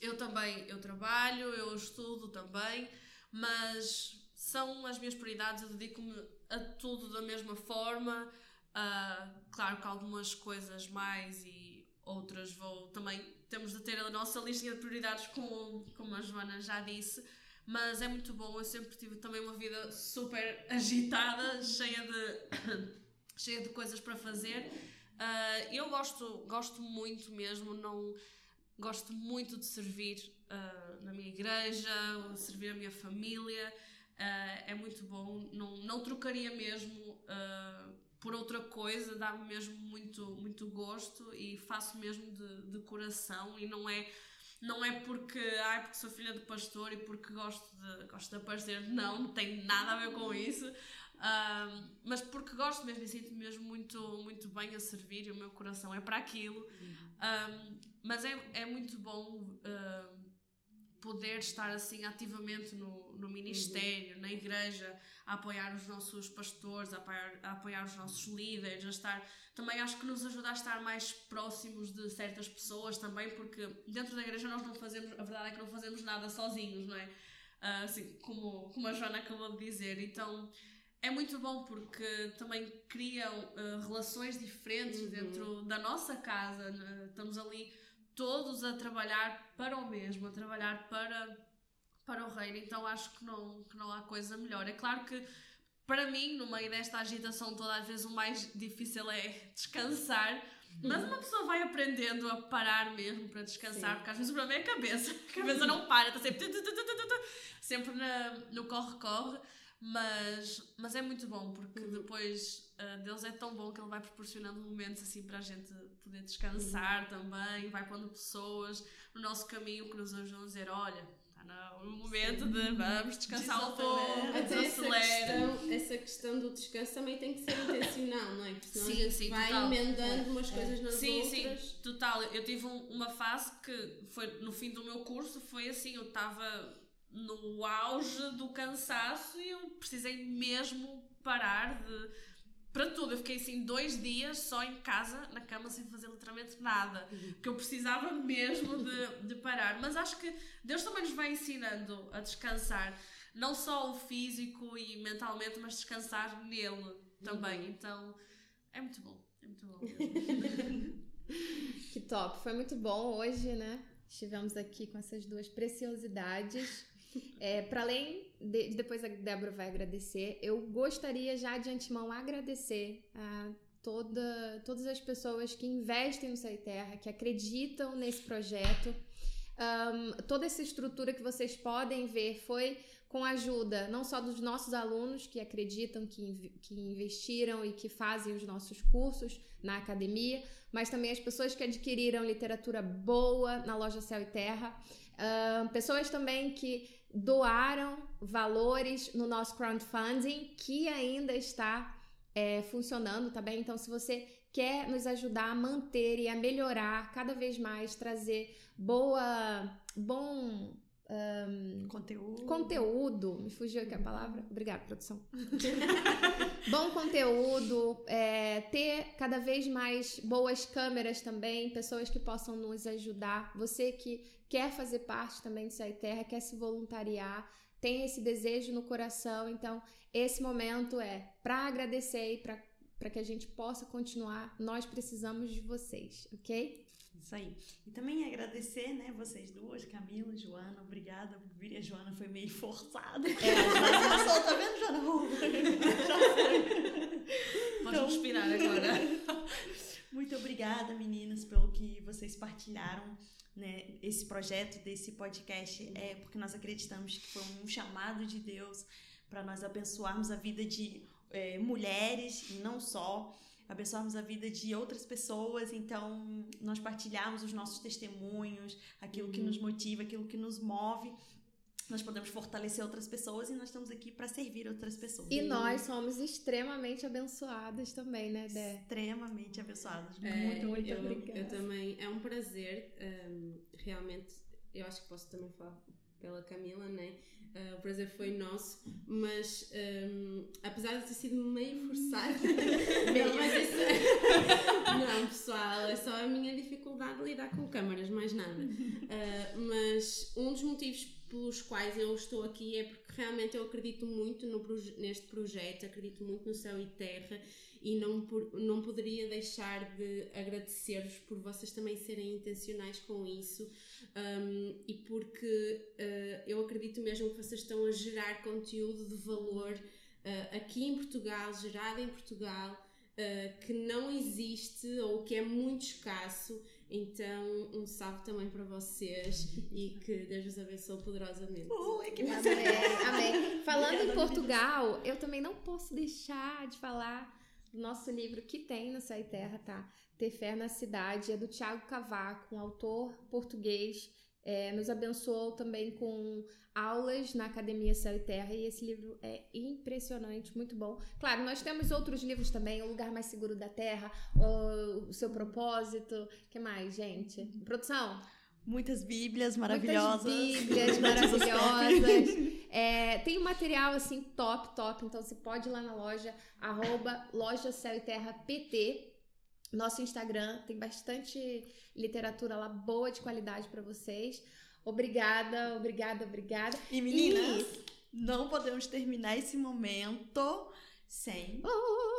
Speaker 3: Eu também, eu trabalho, eu estudo também, mas são as minhas prioridades, eu dedico-me a tudo da mesma forma. Uh, claro que algumas coisas mais e outras vou também temos de ter a nossa listinha de prioridades como, como a Joana já disse mas é muito bom, eu sempre tive também uma vida super agitada, cheia de cheia de coisas para fazer uh, eu gosto, gosto muito mesmo não gosto muito de servir uh, na minha igreja, servir a minha família. Uh, é muito bom. Não, não trocaria mesmo uh, por outra coisa, dá-me mesmo muito, muito gosto e faço mesmo de, de coração e não é não é porque, ai, porque sou filha de pastor e porque gosto de, gosto de aparecer, não, não tem nada a ver com isso, mas porque gosto mesmo e sinto mesmo muito, muito bem a servir e o meu coração é para aquilo. Um, mas é, é muito bom uh, poder estar assim ativamente no, no ministério, uhum. na igreja, a apoiar os nossos pastores, a apoiar, a apoiar os nossos líderes, a estar. Também acho que nos ajuda a estar mais próximos de certas pessoas também, porque dentro da igreja nós não fazemos, a verdade é que não fazemos nada sozinhos, não é? Uh, assim, como, como a Joana acabou de dizer. Então é muito bom porque também criam uh, relações diferentes uhum. dentro da nossa casa. Né? Estamos ali todos a trabalhar para o mesmo, a trabalhar para, para o reino. Então acho que não, que não há coisa melhor. É claro que para mim, no meio desta agitação toda, às vezes o mais difícil é descansar. Mas uma pessoa vai aprendendo a parar mesmo para descansar, Sim. porque às vezes o problema é a cabeça. A cabeça não para, está sempre, sempre na, no corre-corre. Mas, mas é muito bom porque uhum. depois uh, Deus é tão bom que Ele vai proporcionando momentos assim para a gente poder descansar uhum. também, vai pondo pessoas no nosso caminho que nos ajudam a dizer: olha, está no momento Sim. de vamos descansar um pouco,
Speaker 4: Até essa questão, essa questão do descanso também tem que ser intencional, não é? Porque senão sim, sim, vai total. emendando umas é. coisas nas
Speaker 3: sim,
Speaker 4: outras.
Speaker 3: Sim, total. Eu tive um, uma fase que foi no fim do meu curso, foi assim, eu estava no auge do cansaço e eu precisei mesmo parar de para tudo. Eu fiquei assim dois dias só em casa, na cama, sem fazer literalmente nada. Uhum. Que eu precisava mesmo de, de parar. Mas acho que Deus também nos vai ensinando a descansar, não só o físico e mentalmente, mas descansar nele também. Uhum. Então é muito bom. É muito bom mesmo.
Speaker 2: que top! Foi muito bom hoje, né? Estivemos aqui com essas duas preciosidades. É, Para além de, depois a Débora vai agradecer, eu gostaria já de antemão agradecer a toda, todas as pessoas que investem no Sei Terra, que acreditam nesse projeto. Um, toda essa estrutura que vocês podem ver foi com a ajuda não só dos nossos alunos que acreditam, que, que investiram e que fazem os nossos cursos na academia, mas também as pessoas que adquiriram literatura boa na loja Céu e Terra, uh, pessoas também que doaram valores no nosso crowdfunding que ainda está é, funcionando, tá bem? Então, se você quer nos ajudar a manter e a melhorar cada vez mais, trazer boa, bom um,
Speaker 1: conteúdo.
Speaker 2: Conteúdo, me fugiu aqui a palavra. Obrigada, produção. Bom conteúdo, é, ter cada vez mais boas câmeras também, pessoas que possam nos ajudar. Você que quer fazer parte também do Sai Terra, quer se voluntariar, tem esse desejo no coração. Então, esse momento é para agradecer e para para que a gente possa continuar. Nós precisamos de vocês, ok?
Speaker 1: Isso aí. E também agradecer, né, vocês duas, Camila, Joana, obrigada por vir. A Joana foi meio forçada. É, mas passou, tá vendo, Joana? Já foi.
Speaker 3: Pode então, respirar agora.
Speaker 1: Muito obrigada, meninas, pelo que vocês partilharam. Né, esse projeto desse podcast é porque nós acreditamos que foi um chamado de Deus para nós abençoarmos a vida de é, mulheres e não só abençoarmos a vida de outras pessoas, então nós partilharmos os nossos testemunhos, aquilo uhum. que nos motiva, aquilo que nos move. Nós podemos fortalecer outras pessoas e nós estamos aqui para servir outras pessoas.
Speaker 2: E nós somos extremamente abençoadas também, né, Dé?
Speaker 1: Extremamente abençoadas.
Speaker 4: É, muito, muito eu, obrigada. Eu também, é um prazer, um, realmente, eu acho que posso também falar pela Camila, né? Uh, o prazer foi nosso, mas um, apesar de ter sido meio forçado, não, mas isso é... não, pessoal, é só a minha dificuldade de lidar com câmaras, mais nada. Uh, mas um dos motivos pelos quais eu estou aqui é porque realmente eu acredito muito no, neste projeto, acredito muito no céu e terra e não, por, não poderia deixar de agradecer-vos por vocês também serem intencionais com isso um, e porque uh, eu acredito mesmo que vocês estão a gerar conteúdo de valor uh, aqui em Portugal, gerado em Portugal, uh, que não existe ou que é muito escasso. Então, um salve também para vocês e que Deus vos abençoe poderosamente.
Speaker 1: Oh, é que
Speaker 2: amém, amém. Falando em Portugal, eu também não posso deixar de falar nosso livro que tem no Céu e Terra, tá? Ter Fé na Cidade, é do Tiago Cavaco, um autor português. É, nos abençoou também com aulas na Academia Céu e Terra e esse livro é impressionante, muito bom. Claro, nós temos outros livros também, O Lugar Mais Seguro da Terra, O, Seu Propósito, que mais, gente? Produção?
Speaker 1: Muitas bíblias maravilhosas.
Speaker 2: Muitas bíblias maravilhosas. É, tem um material assim top, top. Então você pode ir lá na loja, arroba loja Céu e Terra PT. Nosso Instagram tem bastante literatura lá boa de qualidade para vocês. Obrigada, obrigada, obrigada.
Speaker 1: E meninas, e... não podemos terminar esse momento sem oh.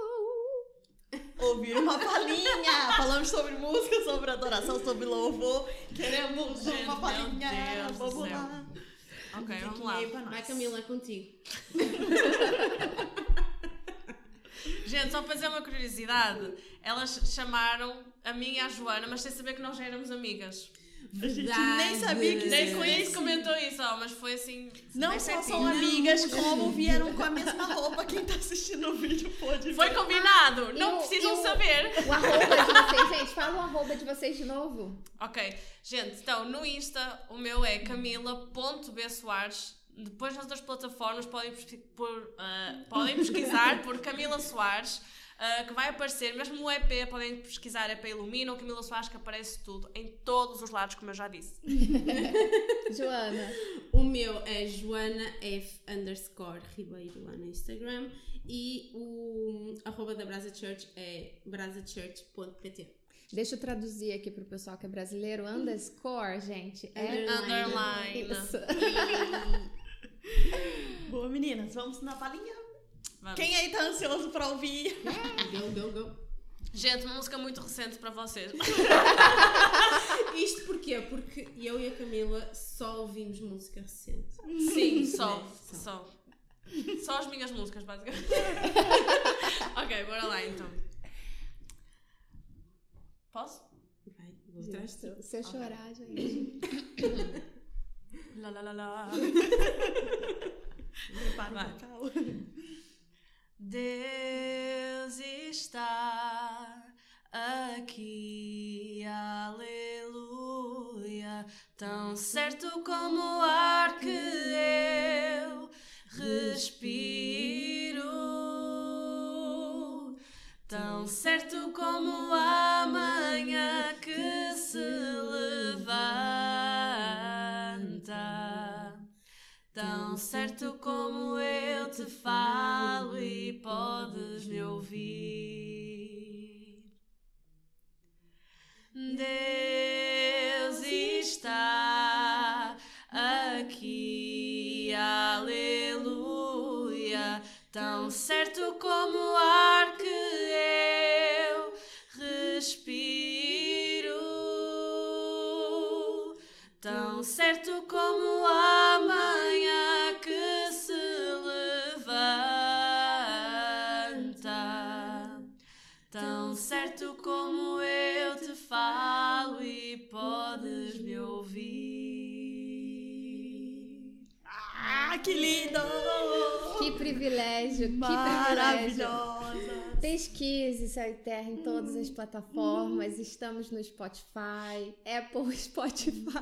Speaker 1: Ouvir uma palhinha. Falamos sobre música, sobre adoração, sobre louvor. Queremos Gente, uma palhinha. Vamos lá.
Speaker 3: Ok, vamos lá.
Speaker 4: Vai Camila, é contigo.
Speaker 3: Gente, só para dizer uma curiosidade, elas chamaram a mim e a Joana, mas sem saber que nós já éramos amigas.
Speaker 1: A gente nem sabia que
Speaker 3: Nem conhece comentou isso, ó, mas foi assim.
Speaker 1: Não só são amigas, como vieram com a mesma roupa. Quem tá assistindo o vídeo pode
Speaker 3: Foi combinado, não precisam o, saber.
Speaker 2: O arroba de vocês, gente, fala o arroba de vocês de novo.
Speaker 3: Ok, gente, então no Insta o meu é camila.bsoares depois nas outras plataformas podem, por, uh, podem pesquisar por Camila Soares, uh, que vai aparecer, mesmo o EP, podem pesquisar EP Ilumina ou Camila Soares, que aparece tudo, em todos os lados, como eu já disse.
Speaker 2: Joana.
Speaker 4: O meu é Joana F underscore Ribeiro lá no Instagram e o arroba da Brasa Church é brasachurch.pt.
Speaker 2: Deixa eu traduzir aqui pro pessoal que é brasileiro. Underscore, gente,
Speaker 3: é underline. Isso.
Speaker 1: Boa, meninas, vamos na palhinha? Vamos. Quem aí tá ansioso pra ouvir?
Speaker 4: Go, go, go.
Speaker 3: Gente, uma música muito recente para vocês.
Speaker 4: Isto porquê? Porque eu e a Camila só ouvimos música recente.
Speaker 3: Sim, só. É, só. só. Só as minhas músicas, basicamente. ok, bora lá então. Posso?
Speaker 4: Vai, vou
Speaker 2: Se eu chorar, gente.
Speaker 3: lá, lá, lá, lá.
Speaker 1: Vai.
Speaker 3: Deus está aqui, aleluia, tão certo como o ar que eu respiro, tão certo como a manhã que se levanta, certo como eu te falo e podes me ouvir. Deus está aqui, aleluia, tão certo como o ar que é. respiro, tão certo como a manhã que
Speaker 1: lindo!
Speaker 2: Que privilégio, que privilégio.
Speaker 1: Maravilhosa!
Speaker 2: Pesquise Céu e Terra em todas as plataformas. Estamos no Spotify, Apple Spotify,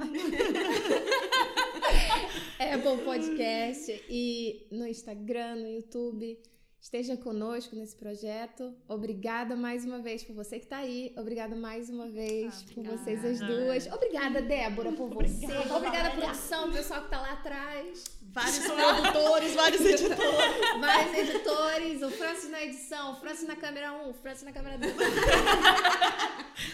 Speaker 2: Apple Podcast e no Instagram, no YouTube. Esteja conosco nesse projeto. Obrigada mais uma vez por você que está aí. Obrigada mais uma vez por vocês as duas. Obrigada, Débora, por você.
Speaker 1: Obrigada,
Speaker 2: Obrigada, produção, pessoal que está lá atrás.
Speaker 1: Vários produtores, vários editores.
Speaker 2: Vários editores, o Francis na edição, o Francis na câmera 1, o Francis na câmera 2.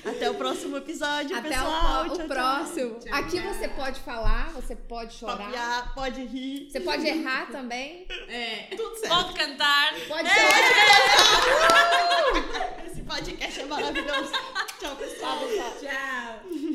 Speaker 1: Até o próximo episódio,
Speaker 2: Até
Speaker 1: pessoal.
Speaker 2: o, o
Speaker 1: Tchau, tchau.
Speaker 2: próximo. Aqui você pode falar, você pode chorar,
Speaker 1: Papiar, pode rir.
Speaker 2: você pode errar também.
Speaker 4: É.
Speaker 1: Tudo certo.
Speaker 3: Pode cantar.
Speaker 2: Pode chorar.
Speaker 1: Esse podcast é maravilhoso. Tchau, pessoal.
Speaker 4: Tchau.